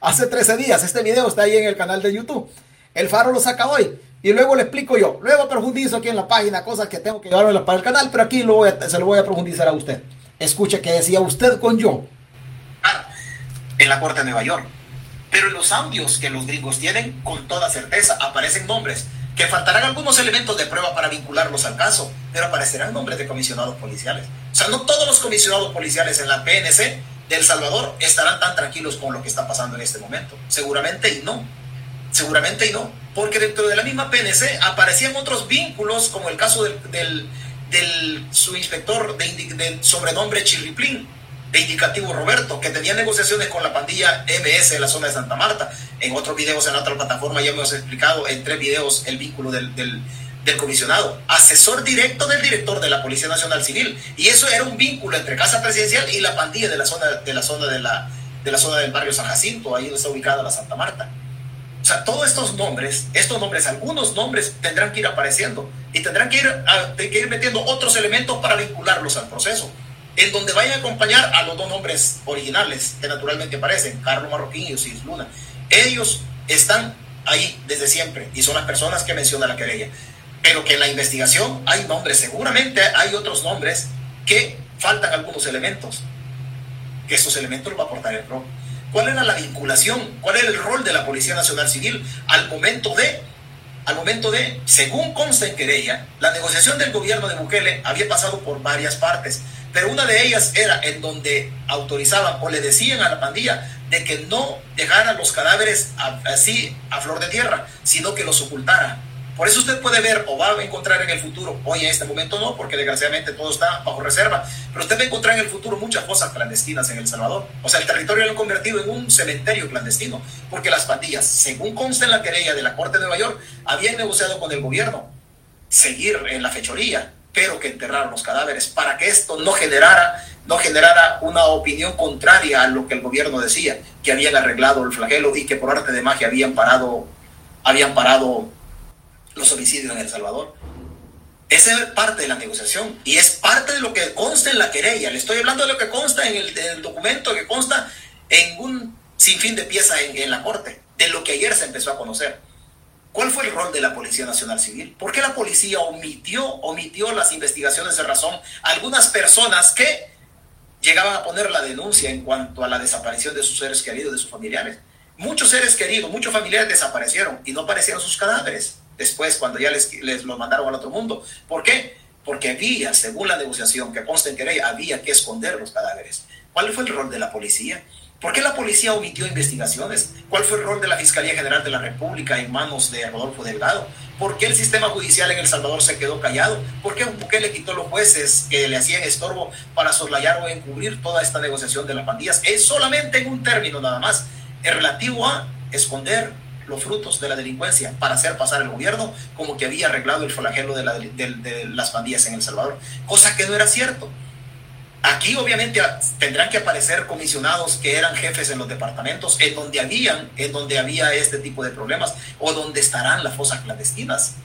Hace 13 días, este video está ahí en el canal de YouTube. El faro lo saca hoy. Y luego le explico yo. Luego profundizo aquí en la página cosas que tengo que llevarme para el canal, pero aquí se lo voy a profundizar a usted. Escuche que decía usted con yo. En la corte de Nueva York. Pero en los audios que los gringos tienen, con toda certeza aparecen nombres, que faltarán algunos elementos de prueba para vincularlos al caso, pero aparecerán nombres de comisionados policiales. O sea, no todos los comisionados policiales en la PNC de El Salvador estarán tan tranquilos con lo que está pasando en este momento. Seguramente y no. Seguramente y no. Porque dentro de la misma PNC aparecían otros vínculos, como el caso del, subinspector de, de sobrenombre Chirriplín, de indicativo Roberto, que tenía negociaciones con la pandilla MS en la zona de Santa Marta. En otros videos en la otra plataforma ya hemos explicado en tres videos el vínculo del, del, del, comisionado, asesor directo del director de la Policía Nacional Civil. Y eso era un vínculo entre Casa Presidencial y la pandilla de la zona de la zona de la, de la zona del barrio San Jacinto, ahí donde está ubicada la Santa Marta. O sea, todos estos nombres, estos nombres, algunos nombres tendrán que ir apareciendo y tendrán que ir, a, que ir metiendo otros elementos para vincularlos al proceso. en donde vayan a acompañar a los dos nombres originales que naturalmente aparecen, Carlos Marroquín y Osiris Luna. Ellos están ahí desde siempre y son las personas que menciona la querella. Pero que en la investigación hay nombres, seguramente hay otros nombres que faltan algunos elementos, que estos elementos los va a aportar el PRO. ¿Cuál era la vinculación? ¿Cuál era el rol de la Policía Nacional Civil al momento de, al momento de, según consta en querella, la negociación del gobierno de Bukele había pasado por varias partes, pero una de ellas era en donde autorizaban o le decían a la pandilla de que no dejara los cadáveres así a flor de tierra, sino que los ocultara por eso usted puede ver o va a encontrar en el futuro, hoy en este momento no, porque desgraciadamente todo está bajo reserva, pero usted va a encontrar en el futuro muchas cosas clandestinas en El Salvador. O sea, el territorio lo han convertido en un cementerio clandestino, porque las pandillas, según consta en la querella de la Corte de Nueva York, habían negociado con el gobierno seguir en la fechoría, pero que enterraron los cadáveres para que esto no generara no generara una opinión contraria a lo que el gobierno decía, que habían arreglado el flagelo y que por arte de magia habían parado habían parado los homicidios en El Salvador. Esa es parte de la negociación y es parte de lo que consta en la querella. Le estoy hablando de lo que consta en el, documento, que consta en un sinfín de piezas en, en la corte, de lo que ayer se empezó a conocer. ¿Cuál fue el rol de la Policía Nacional Civil? ¿Por qué la policía omitió, omitió las investigaciones de razón a algunas personas que llegaban a poner la denuncia en cuanto a la desaparición de sus seres queridos, de sus familiares? Muchos seres queridos, muchos familiares desaparecieron y no aparecieron sus cadáveres después cuando ya les, les lo mandaron al otro mundo. ¿Por qué? Porque había, según la negociación que consta en querella, había que esconder los cadáveres. ¿Cuál fue el rol de la policía? ¿Por qué la policía omitió investigaciones? ¿Cuál fue el rol de la Fiscalía General de la República en manos de Rodolfo Delgado? ¿Por qué el sistema judicial en El Salvador se quedó callado? ¿Por qué le quitó los jueces que le hacían estorbo para soslayar o encubrir toda esta negociación de las pandillas? Es solamente en un término nada más, es relativo a esconder los frutos de la delincuencia para hacer pasar el gobierno como que había arreglado el flagelo de, las pandillas en El Salvador, cosa que no era cierto. Aquí obviamente tendrán que aparecer comisionados que eran jefes en los departamentos en donde habían, en donde había este tipo de problemas o donde estarán las fosas clandestinas.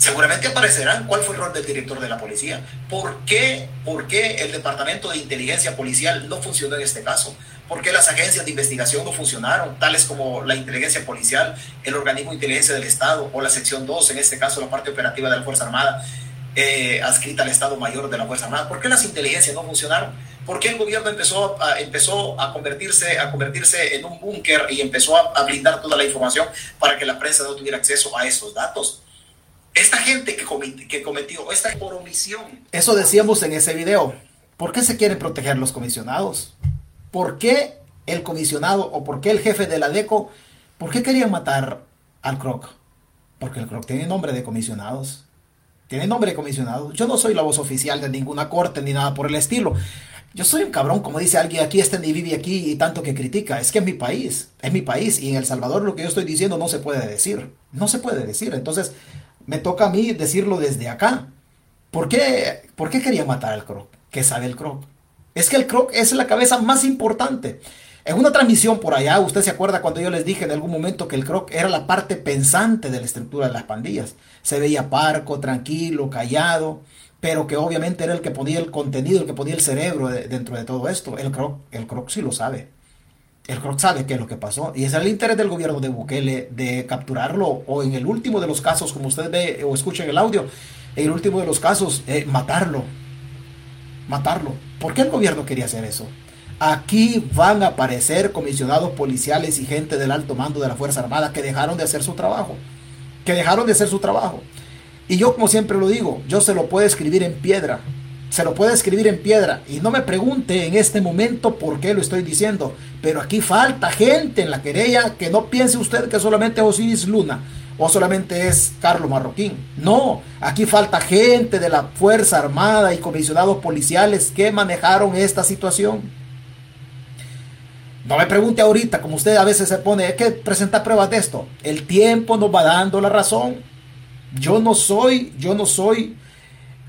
Seguramente aparecerán cuál fue el rol del director de la policía. ¿Por qué, ¿Por qué el departamento de inteligencia policial no funcionó en este caso? ¿Por qué las agencias de investigación no funcionaron, tales como la inteligencia policial, el organismo de inteligencia del Estado o la sección 2, en este caso la parte operativa de la Fuerza Armada, eh, adscrita al Estado Mayor de la Fuerza Armada? ¿Por qué las inteligencias no funcionaron? ¿Por qué el gobierno empezó a, empezó a, convertirse, a convertirse en un búnker y empezó a, blindar toda la información para que la prensa no tuviera acceso a esos datos? Esta gente que, cometió, que esta por omisión. Eso decíamos en ese video. ¿Por qué se quieren proteger los comisionados? ¿Por qué el comisionado o por qué el jefe de la DECO, por qué querían matar al Croc? Porque el Croc tiene nombre de comisionados. Tiene nombre de comisionado. Yo no soy la voz oficial de ninguna corte ni nada por el estilo. Yo soy un cabrón, como dice alguien, aquí este ni vive aquí y tanto que critica. Es que es mi país, es mi país. Y en El Salvador lo que yo estoy diciendo no se puede decir. No se puede decir. Entonces, me toca a mí decirlo desde acá. ¿Por qué, ¿Por qué quería matar al Croc? ¿Qué sabe el Croc? Es que el croc es la cabeza más importante. En una transmisión por allá, usted se acuerda cuando yo les dije en algún momento que el croc era la parte pensante de la estructura de las pandillas. Se veía parco, tranquilo, callado, pero que obviamente era el que ponía el contenido, el que ponía el cerebro dentro de todo esto. El croc, el croc sí lo sabe. El croc sabe qué es lo que pasó. Y es el interés del gobierno de Bukele de capturarlo o en el último de los casos, como usted ve o escucha en el audio, en el último de los casos, eh, matarlo. Matarlo ¿Por qué el gobierno quería hacer eso? Aquí van a aparecer comisionados policiales y gente del alto mando de la Fuerza Armada que dejaron de hacer su trabajo. Que dejaron de hacer su trabajo. Y yo, como siempre lo digo, yo se lo puedo escribir en piedra. Se lo puedo escribir en piedra. Y no me pregunte en este momento por qué lo estoy diciendo. Pero aquí falta gente en la querella que no piense usted que solamente Osiris Luna o solamente es Carlos Marroquín. No, aquí falta gente de la Fuerza Armada y comisionados policiales que manejaron esta situación. No me pregunte ahorita, como usted a veces se pone, hay que presentar pruebas de esto. El tiempo nos va dando la razón. Yo no soy, yo no soy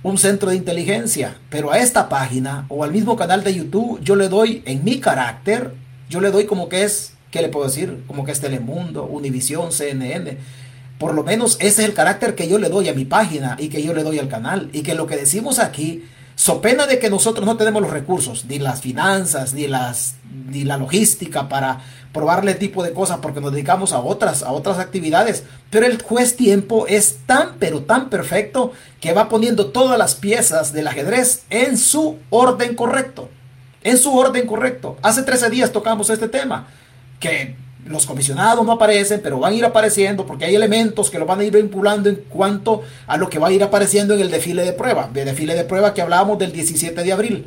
un centro de inteligencia, pero a esta página o al mismo canal de YouTube yo le doy en mi carácter, yo le doy como que es, ¿qué le puedo decir? Como que es Telemundo, Univisión, CNN por lo menos ese es el carácter que yo le doy a mi página y que yo le doy al canal. Y que lo que decimos aquí So pena de que nosotros no tenemos los recursos, ni las finanzas, ni las ni la logística para probarle tipo de cosas porque nos dedicamos a otras a otras actividades, pero el juez tiempo es tan pero tan perfecto que va poniendo todas las piezas del ajedrez en su orden correcto. En su orden correcto. Hace 13 días tocamos este tema que los comisionados no aparecen, pero van a ir apareciendo porque hay elementos que lo van a ir vinculando en cuanto a lo que va a ir apareciendo en el desfile de prueba. De desfile de prueba que hablábamos del 17 de abril.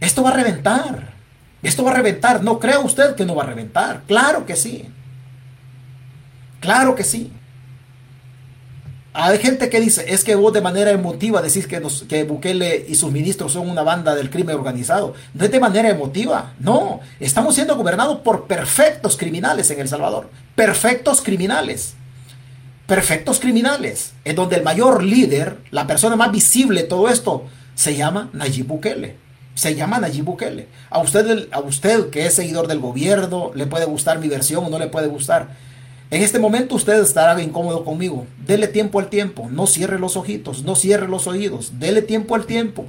Esto va a reventar. Esto va a reventar. No crea usted que no va a reventar. Claro que sí. Claro que sí. Hay gente que dice, es que vos de manera emotiva decís que, que Bukele y sus ministros son una banda del crimen organizado. No es de manera emotiva, no. Estamos siendo gobernados por perfectos criminales en El Salvador. Perfectos criminales. Perfectos criminales. En donde el mayor líder, la persona más visible de todo esto, se llama Nayib Bukele. Se llama Nayib Bukele. A usted, a usted que es seguidor del gobierno, le puede gustar mi versión o no le puede gustar. En este momento usted estará incómodo conmigo. Dele tiempo al tiempo. No cierre los ojitos, no cierre los oídos. Dele tiempo al tiempo.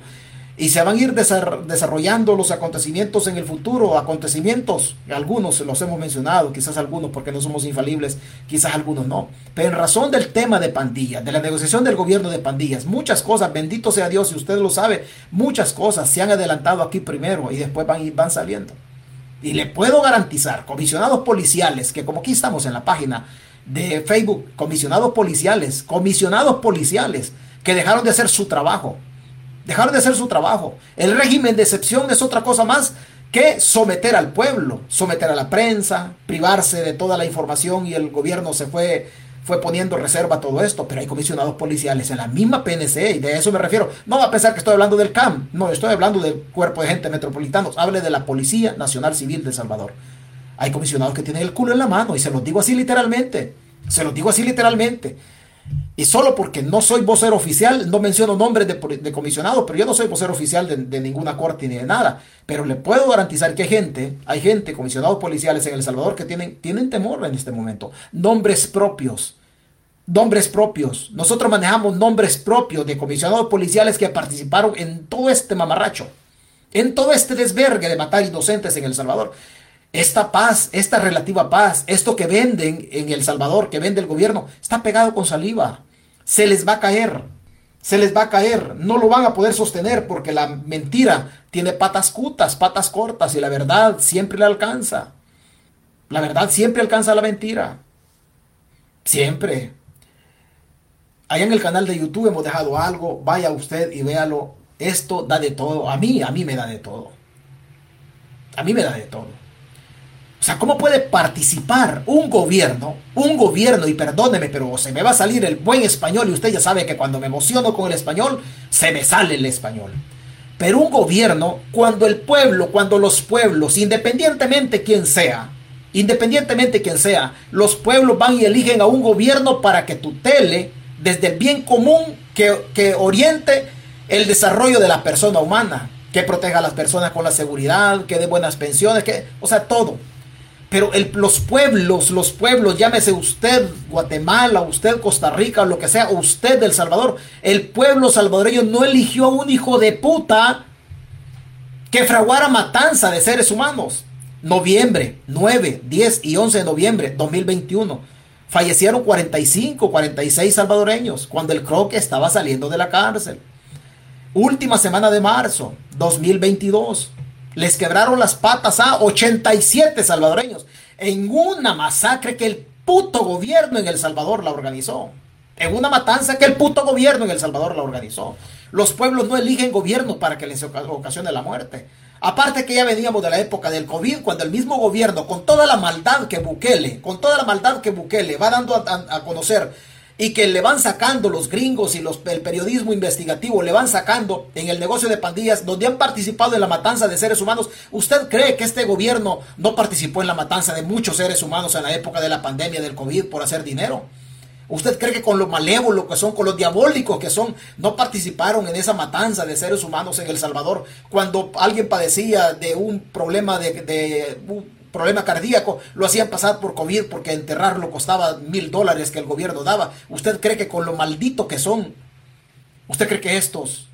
Y se van a ir desarrollando los acontecimientos en el futuro. Acontecimientos, algunos los hemos mencionado, quizás algunos porque no somos infalibles, quizás algunos no. Pero en razón del tema de pandillas, de la negociación del gobierno de pandillas, muchas cosas, bendito sea Dios, y usted lo sabe, muchas cosas se han adelantado aquí primero y después van, van saliendo. Y le puedo garantizar, comisionados policiales, que como aquí estamos en la página de Facebook, comisionados policiales, comisionados policiales, que dejaron de hacer su trabajo. Dejaron de hacer su trabajo. El régimen de excepción es otra cosa más que someter al pueblo, someter a la prensa, privarse de toda la información y el gobierno se fue fue poniendo reserva todo esto, pero hay comisionados policiales en la misma PNC y de eso me refiero. No va a pensar que estoy hablando del CAM, no, estoy hablando del cuerpo de gente metropolitanos, hable de la Policía Nacional Civil de Salvador. Hay comisionados que tienen el culo en la mano y se los digo así literalmente, se los digo así literalmente. Y solo porque no soy vocero oficial, no menciono nombres de, comisionados, pero yo no soy vocero oficial de, ninguna corte ni de nada. Pero le puedo garantizar que hay gente, hay gente, comisionados policiales en El Salvador que tienen, tienen temor en este momento. Nombres propios. Nombres propios. Nosotros manejamos nombres propios de comisionados policiales que participaron en todo este mamarracho. En todo este desvergue de matar inocentes en El Salvador. Esta paz, esta relativa paz, esto que venden en El Salvador, que vende el gobierno, está pegado con saliva. Se les va a caer, se les va a caer, no lo van a poder sostener porque la mentira tiene patas cutas, patas cortas y la verdad siempre le alcanza. La verdad siempre alcanza la mentira. Siempre. Allá en el canal de YouTube hemos dejado algo, vaya usted y véalo. Esto da de todo. A mí, a mí me da de todo. A mí me da de todo. O sea, ¿cómo puede participar un gobierno, un gobierno, y perdóneme, pero se me va a salir el buen español, y usted ya sabe que cuando me emociono con el español, se me sale el español. Pero un gobierno, cuando el pueblo, cuando los pueblos, independientemente quién sea, independientemente quién sea, los pueblos van y eligen a un gobierno para que tutele desde el bien común, que, que oriente el desarrollo de la persona humana, que proteja a las personas con la seguridad, que dé buenas pensiones, que, o sea, todo. Pero los pueblos, los pueblos, llámese usted Guatemala, usted Costa Rica, lo que sea, usted El Salvador, el pueblo salvadoreño no eligió a un hijo de puta que fraguara matanza de seres humanos. Noviembre, 9, 10 y 11 de noviembre 2021. Fallecieron 45, 46 salvadoreños cuando el croque estaba saliendo de la cárcel. Última semana de marzo 2022 les quebraron las patas a 87 salvadoreños en una masacre que el puto gobierno en El Salvador la organizó. En una matanza que el puto gobierno en El Salvador la organizó. Los pueblos no eligen gobierno para que les ocasione la muerte. Aparte que ya veníamos de la época del COVID, cuando el mismo gobierno, con toda la maldad que Bukele, con toda la maldad que Bukele va dando a conocer y que le van sacando los gringos y los, el periodismo investigativo, le van sacando en el negocio de pandillas, donde han participado en la matanza de seres humanos. ¿Usted cree que este gobierno no participó en la matanza de muchos seres humanos en la época de la pandemia del COVID por hacer dinero? ¿Usted cree que con lo malévolo que son, con los diabólicos que son, no participaron en esa matanza de seres humanos en El Salvador cuando alguien padecía de un problema de, de problema cardíaco, lo hacían pasar por COVID porque enterrarlo costaba mil dólares que el gobierno daba. ¿Usted cree que con lo maldito que son, usted cree que estos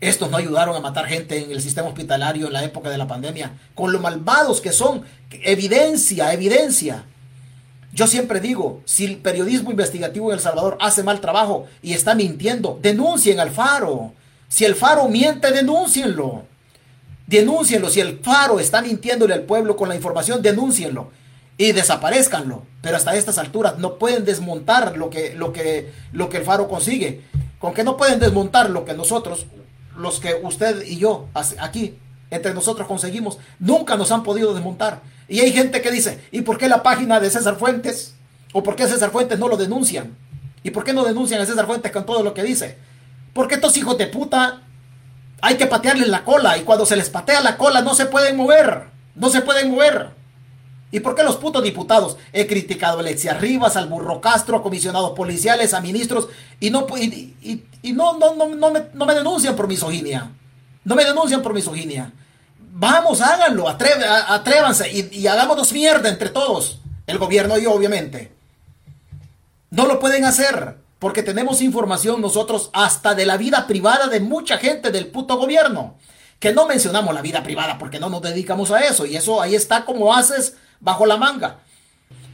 Estos no ayudaron a matar gente en el sistema hospitalario en la época de la pandemia, con lo malvados que son. Evidencia, evidencia. Yo siempre digo, si el periodismo investigativo en El Salvador hace mal trabajo y está mintiendo, denuncien al Faro. Si el Faro miente, denúncienlo. Denúncienlo. Si el Faro está mintiéndole al pueblo con la información, denúncienlo. Y desaparezcanlo. Pero hasta estas alturas no pueden desmontar lo que, lo que, lo que el Faro consigue. Con que no pueden desmontar lo que nosotros, los que usted y yo aquí entre nosotros conseguimos, nunca nos han podido desmontar. Y hay gente que dice, ¿y por qué la página de César Fuentes? ¿O por qué César Fuentes no lo denuncian? ¿Y por qué no denuncian a César Fuentes con todo lo que dice? Porque estos hijos de puta hay que patearles la cola y cuando se les patea la cola no se pueden mover. No se pueden mover. ¿Y por qué los putos diputados? He criticado a Alexia Rivas, al Burro Castro, a comisionados policiales, a ministros y no, y, no, no, no, me, no me denuncian por misoginia. No me denuncian por misoginia. Vamos, háganlo, atrévanse y, y hagámonos mierda entre todos. El gobierno y yo, obviamente. No lo pueden hacer porque tenemos información nosotros hasta de la vida privada de mucha gente del puto gobierno. Que no mencionamos la vida privada porque no nos dedicamos a eso. Y eso ahí está como haces bajo la manga.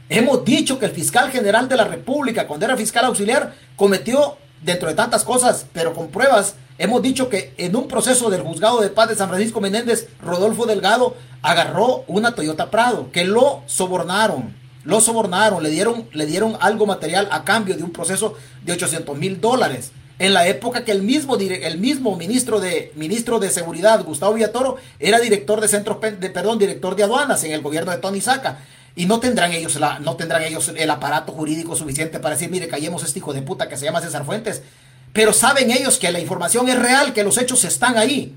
Hemos dicho que el fiscal general de la República, cuando era fiscal auxiliar, cometió, dentro de tantas cosas, pero con pruebas, hemos dicho que en un proceso del juzgado de paz de San Francisco Menéndez, Rodolfo Delgado agarró una Toyota Prado, que lo sobornaron, lo sobornaron, le dieron, le dieron algo material a cambio de un proceso de 800 mil dólares. En la época que el mismo, el mismo ministro, de, ministro de Seguridad, Gustavo Villatoro, era director de centros, de, perdón, director de aduanas en el gobierno de Tony Saca. Y no tendrán ellos no tendrán ellos el aparato jurídico suficiente para decir, mire, callemos a este hijo de puta que se llama César Fuentes. Pero saben ellos que la información es real, que los hechos están ahí.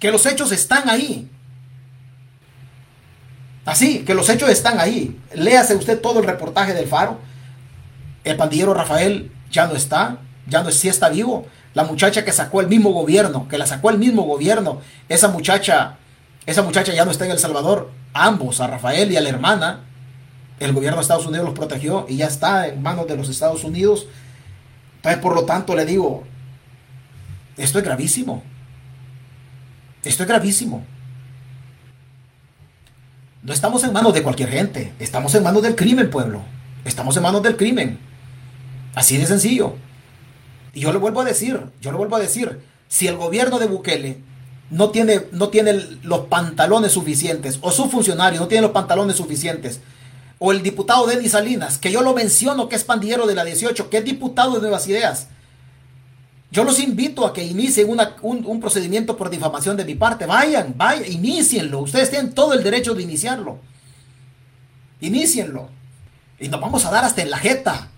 Que los hechos están ahí. Así, que los hechos están ahí. Léase usted todo el reportaje del Faro. El pandillero Rafael ya no está ya no si está vivo. La muchacha que sacó el mismo gobierno, que la sacó el mismo gobierno, esa muchacha, esa muchacha ya no está en El Salvador. Ambos, a Rafael y a la hermana, el gobierno de Estados Unidos los protegió y ya está en manos de los Estados Unidos. Entonces, por lo tanto, le digo, esto es gravísimo. Esto es gravísimo. No estamos en manos de cualquier gente, estamos en manos del crimen, pueblo. Estamos en manos del crimen. Así de sencillo. Y yo le vuelvo a decir, yo le vuelvo a decir, si el gobierno de Bukele no tiene, no tiene los pantalones suficientes, o su funcionario no tiene los pantalones suficientes, o el diputado Denis Salinas, que yo lo menciono que es pandillero de la 18, que es diputado de Nuevas Ideas, yo los invito a que inicien un, un, procedimiento por difamación de mi parte. Vayan, vayan, inicienlo. Ustedes tienen todo el derecho de iniciarlo. Inicienlo. Y nos vamos a dar hasta en la jeta.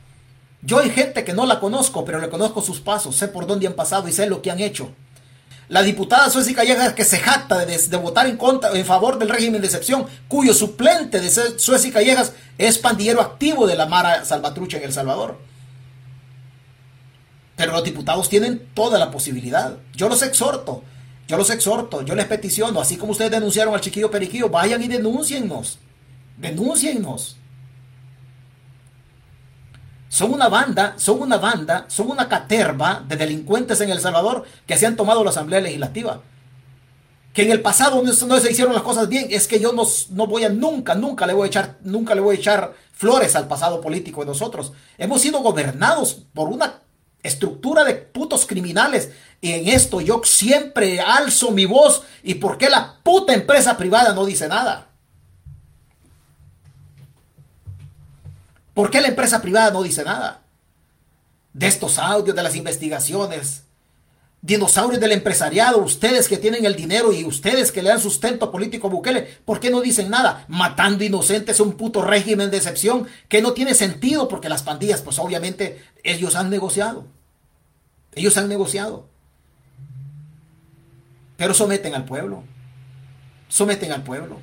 Yo hay gente que no la conozco, pero le conozco sus pasos, sé por dónde han pasado y sé lo que han hecho. La diputada Suecia Callejas que se jacta de, votar en contra en favor del régimen de excepción, cuyo suplente de Suecia Callejas es pandillero activo de la Mara Salvatrucha en El Salvador. Pero los diputados tienen toda la posibilidad. Yo los exhorto, yo los exhorto, yo les peticiono, así como ustedes denunciaron al chiquillo Periquillo, vayan y denúnciennos. Denúnciennos. Son una banda, son una banda, son una caterva de delincuentes en El Salvador que se han tomado la Asamblea Legislativa. Que en el pasado no, se hicieron las cosas bien. Es que yo no, no voy a nunca, nunca le voy a echar, nunca le voy a echar flores al pasado político de nosotros. Hemos sido gobernados por una estructura de putos criminales. Y en esto yo siempre alzo mi voz. ¿Y por qué la puta empresa privada no dice nada? ¿Por qué la empresa privada no dice nada? De estos audios, de las investigaciones, dinosaurios del empresariado, ustedes que tienen el dinero y ustedes que le dan sustento político a Bukele, ¿por qué no dicen nada? Matando inocentes un puto régimen de excepción que no tiene sentido porque las pandillas, pues obviamente ellos han negociado. Ellos han negociado. Pero someten al pueblo. Someten al pueblo.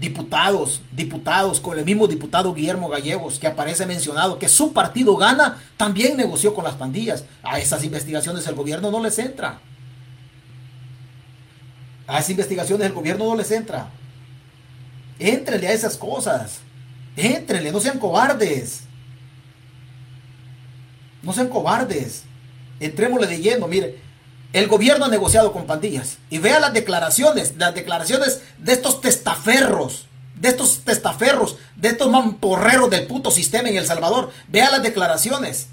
Diputados, diputados, con el mismo diputado Guillermo Gallegos, que aparece mencionado, que su partido gana, también negoció con las pandillas. A esas investigaciones el gobierno no les entra. A esas investigaciones el gobierno no les entra. Éntrenle a esas cosas. Éntrenle, no sean cobardes. No sean cobardes. Entrémosle de lleno, mire. El gobierno ha negociado con pandillas. Y vea las declaraciones, las declaraciones de estos testaferros, de estos testaferros, de estos mamporreros del puto sistema en El Salvador. Vea las declaraciones.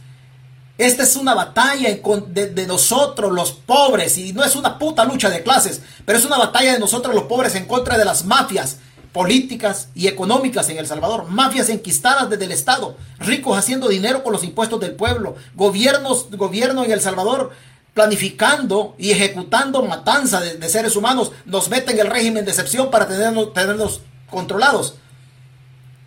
Esta es una batalla de, nosotros los pobres y no es una puta lucha de clases, pero es una batalla de nosotros los pobres en contra de las mafias políticas y económicas en El Salvador, mafias enquistadas desde el Estado, ricos haciendo dinero con los impuestos del pueblo, gobiernos, gobierno en El Salvador planificando y ejecutando matanza de, seres humanos, nos meten el régimen de excepción para tenernos, controlados.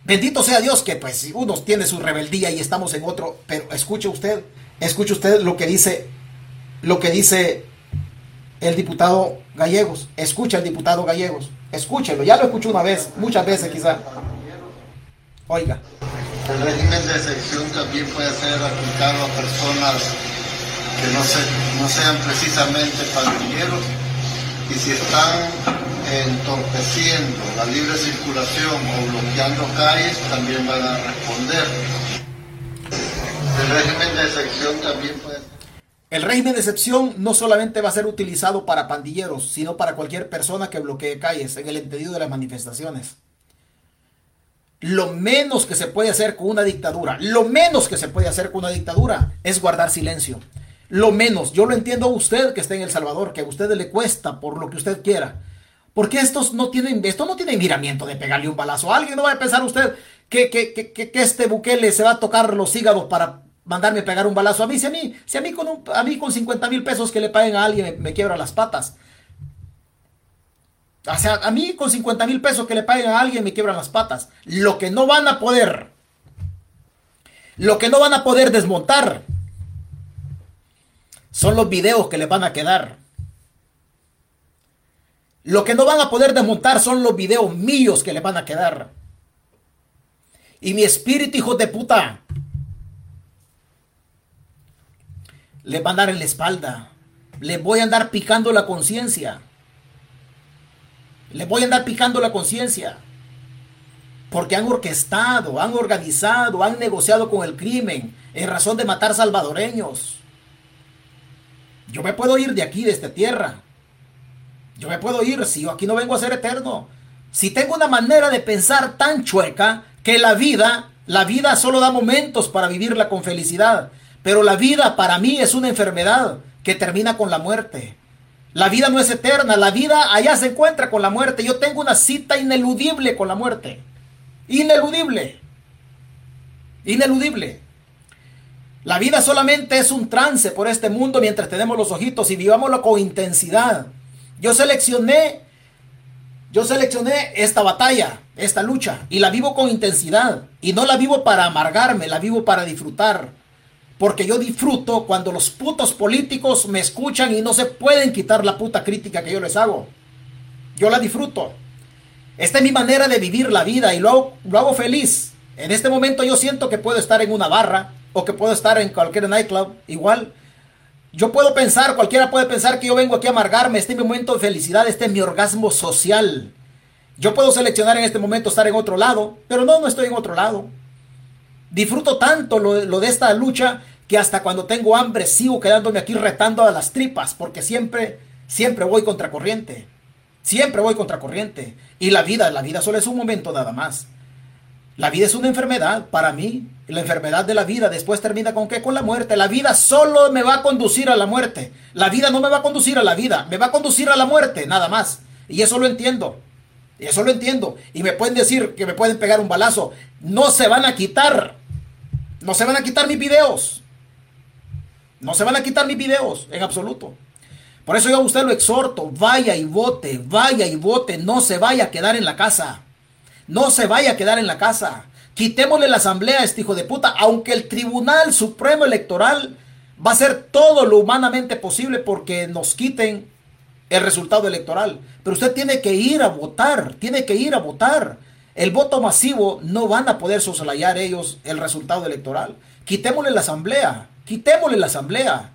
Bendito sea Dios que pues uno tiene su rebeldía y estamos en otro, pero escuche usted, escuche usted lo que dice, lo que dice el diputado Gallegos, escucha el diputado Gallegos, escúchelo, ya lo escucho una vez, muchas veces quizá. Oiga. El régimen de excepción también puede ser aplicado a personas que no, no sean precisamente pandilleros y si están entorpeciendo la libre circulación o bloqueando calles también van a responder. El régimen de excepción también puede el régimen de excepción no solamente va a ser utilizado para pandilleros, sino para cualquier persona que bloquee calles en el entendido de las manifestaciones. Lo menos que se puede hacer con una dictadura, lo menos que se puede hacer con una dictadura es guardar silencio. Lo menos, yo lo entiendo a usted que está en El Salvador, que a usted le cuesta por lo que usted quiera. Porque estos no tienen, esto no tiene miramiento de pegarle un balazo a alguien. No va a pensar usted que, que, que, que, este Bukele se va a tocar los hígados para mandarme a pegar un balazo a mí. Si a mí, si a mí con, a mí con 50 mil pesos que le paguen a alguien me, me quiebra las patas. O sea, a mí con 50 mil pesos que le paguen a alguien me quiebran las patas. Lo que no van a poder, lo que no van a poder desmontar son los videos que les van a quedar. Lo que no van a poder desmontar son los videos míos que les van a quedar. Y mi espíritu, hijo de puta, les van a dar en la espalda. Les voy a andar picando la conciencia. Les voy a andar picando la conciencia. Porque han orquestado, han organizado, han negociado con el crimen en razón de matar salvadoreños. Yo me puedo ir de aquí, de esta tierra. Yo me puedo ir si yo aquí no vengo a ser eterno. Si tengo una manera de pensar tan chueca que la vida, la vida solo da momentos para vivirla con felicidad. Pero la vida para mí es una enfermedad que termina con la muerte. La vida no es eterna, la vida allá se encuentra con la muerte. Yo tengo una cita ineludible con la muerte. Ineludible. Ineludible. La vida solamente es un trance por este mundo mientras tenemos los ojitos y vivámoslo con intensidad. Yo seleccioné, yo seleccioné esta batalla, esta lucha, y la vivo con intensidad. Y no la vivo para amargarme, la vivo para disfrutar. Porque yo disfruto cuando los putos políticos me escuchan y no se pueden quitar la puta crítica que yo les hago. Yo la disfruto. Esta es mi manera de vivir la vida y lo hago, lo hago feliz. En este momento yo siento que puedo estar en una barra o que puedo estar en cualquier nightclub, igual. Yo puedo pensar, cualquiera puede pensar que yo vengo aquí a amargarme, este es mi momento de felicidad, este es mi orgasmo social. Yo puedo seleccionar en este momento estar en otro lado, pero no, no estoy en otro lado. Disfruto tanto lo, lo de esta lucha que hasta cuando tengo hambre sigo quedándome aquí retando a las tripas, porque siempre, siempre voy contracorriente. Siempre voy contracorriente. Y la vida, la vida solo es un momento nada más. La vida es una enfermedad para mí. La enfermedad de la vida después termina con qué? Con la muerte. La vida solo me va a conducir a la muerte. La vida no me va a conducir a la vida, me va a conducir a la muerte, nada más. Y eso lo entiendo. Y eso lo entiendo. Y me pueden decir que me pueden pegar un balazo. No se van a quitar. No se van a quitar mis videos. No se van a quitar mis videos en absoluto. Por eso yo a usted lo exhorto. Vaya y vote. Vaya y vote. No se vaya a quedar en la casa. No se vaya a quedar en la casa. Quitémosle la asamblea a este hijo de puta, aunque el Tribunal Supremo Electoral va a hacer todo lo humanamente posible porque nos quiten el resultado electoral. Pero usted tiene que ir a votar, tiene que ir a votar. El voto masivo no van a poder soslayar ellos el resultado electoral. Quitémosle la asamblea, quitémosle la asamblea.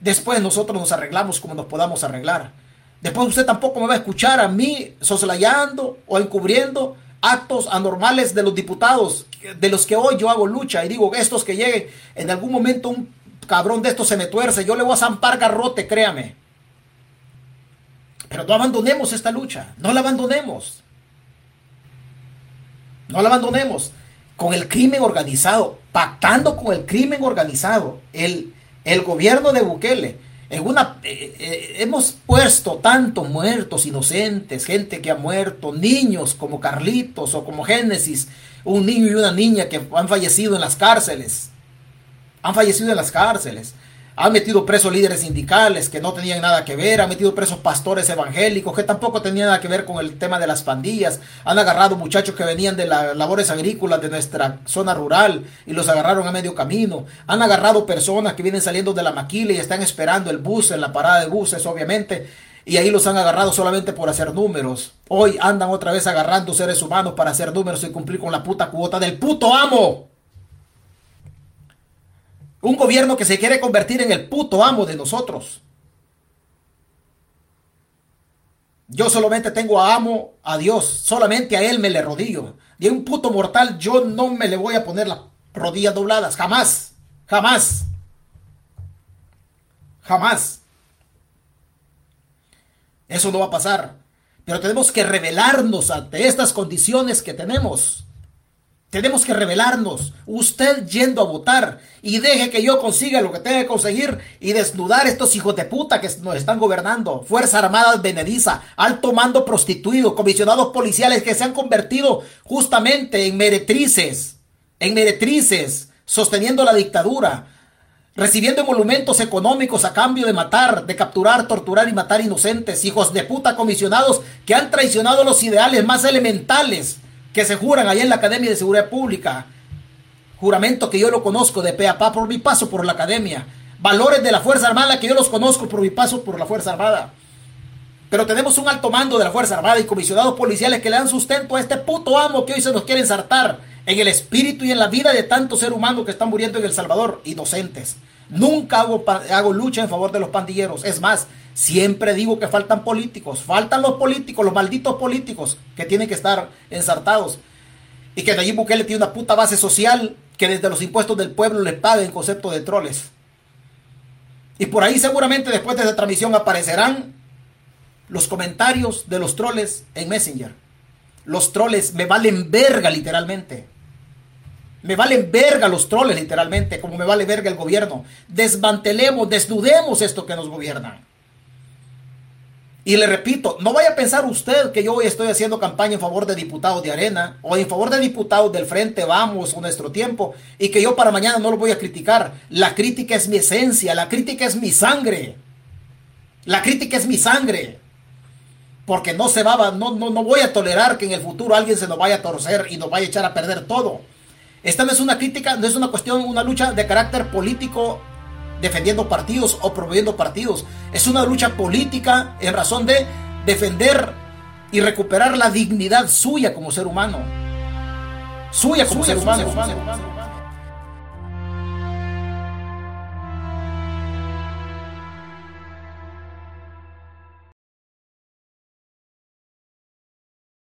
Después nosotros nos arreglamos como nos podamos arreglar. Después usted tampoco me va a escuchar a mí soslayando o encubriendo actos anormales de los diputados, de los que hoy yo hago lucha y digo, estos que lleguen, en algún momento un cabrón de estos se me tuerce, yo le voy a zampar garrote, créame. Pero no abandonemos esta lucha, no la abandonemos. No la abandonemos. Con el crimen organizado, pactando con el crimen organizado, el, el gobierno de Bukele, en una, eh, eh, hemos puesto tantos muertos inocentes, gente que ha muerto, niños como Carlitos o como Génesis, un niño y una niña que han fallecido en las cárceles. Han fallecido en las cárceles. Han metido presos líderes sindicales que no tenían nada que ver, han metido presos pastores evangélicos que tampoco tenían nada que ver con el tema de las pandillas, han agarrado muchachos que venían de las labores agrícolas de nuestra zona rural y los agarraron a medio camino, han agarrado personas que vienen saliendo de la maquila y están esperando el bus en la parada de buses, obviamente, y ahí los han agarrado solamente por hacer números. Hoy andan otra vez agarrando seres humanos para hacer números y cumplir con la puta cuota del puto amo. Un gobierno que se quiere convertir en el puto amo de nosotros. Yo solamente tengo a amo a Dios, solamente a Él me le rodillo. A un puto mortal yo no me le voy a poner las rodillas dobladas, jamás, jamás, jamás. Eso no va a pasar. Pero tenemos que revelarnos ante estas condiciones que tenemos. Tenemos que revelarnos. Usted yendo a votar y deje que yo consiga lo que tenga que conseguir y desnudar estos hijos de puta que nos están gobernando. Fuerzas Armadas Benediza, alto mando prostituido, comisionados policiales que se han convertido justamente en meretrices, en meretrices, sosteniendo la dictadura, recibiendo emolumentos económicos a cambio de matar, de capturar, torturar y matar inocentes, hijos de puta comisionados que han traicionado los ideales más elementales que se juran allá en la Academia de Seguridad Pública. Juramento que yo lo conozco de pe a pa por mi paso por la academia. Valores de la Fuerza Armada que yo los conozco por mi paso por la Fuerza Armada. Pero tenemos un alto mando de la Fuerza Armada y comisionados policiales que le dan sustento a este puto amo que hoy se nos quiere ensartar en el espíritu y en la vida de tantos seres humanos que están muriendo en El Salvador, inocentes. Nunca hago, hago lucha en favor de los pandilleros. Es más, Siempre digo que faltan políticos, faltan los políticos, los malditos políticos que tienen que estar ensartados. Y que Nayib Bukele tiene una puta base social que desde los impuestos del pueblo le paga en concepto de troles. Y por ahí seguramente después de esta transmisión aparecerán los comentarios de los troles en Messenger. Los troles me valen verga literalmente. Me valen verga los troles literalmente, como me vale verga el gobierno. Desmantelemos, desnudemos esto que nos gobierna. Y le repito, no vaya a pensar usted que yo hoy estoy haciendo campaña en favor de diputados de Arena o en favor de diputados del Frente Vamos o Nuestro Tiempo y que yo para mañana no lo voy a criticar. La crítica es mi esencia, la crítica es mi sangre. La crítica es mi sangre. Porque no se va, no, no, no voy a tolerar que en el futuro alguien se nos vaya a torcer y nos vaya a echar a perder todo. Esta no es una crítica, no es una cuestión, una lucha de carácter político defendiendo partidos o promoviendo partidos. Es una lucha política en razón de defender y recuperar la dignidad suya como ser humano. Suya como, ser, humano.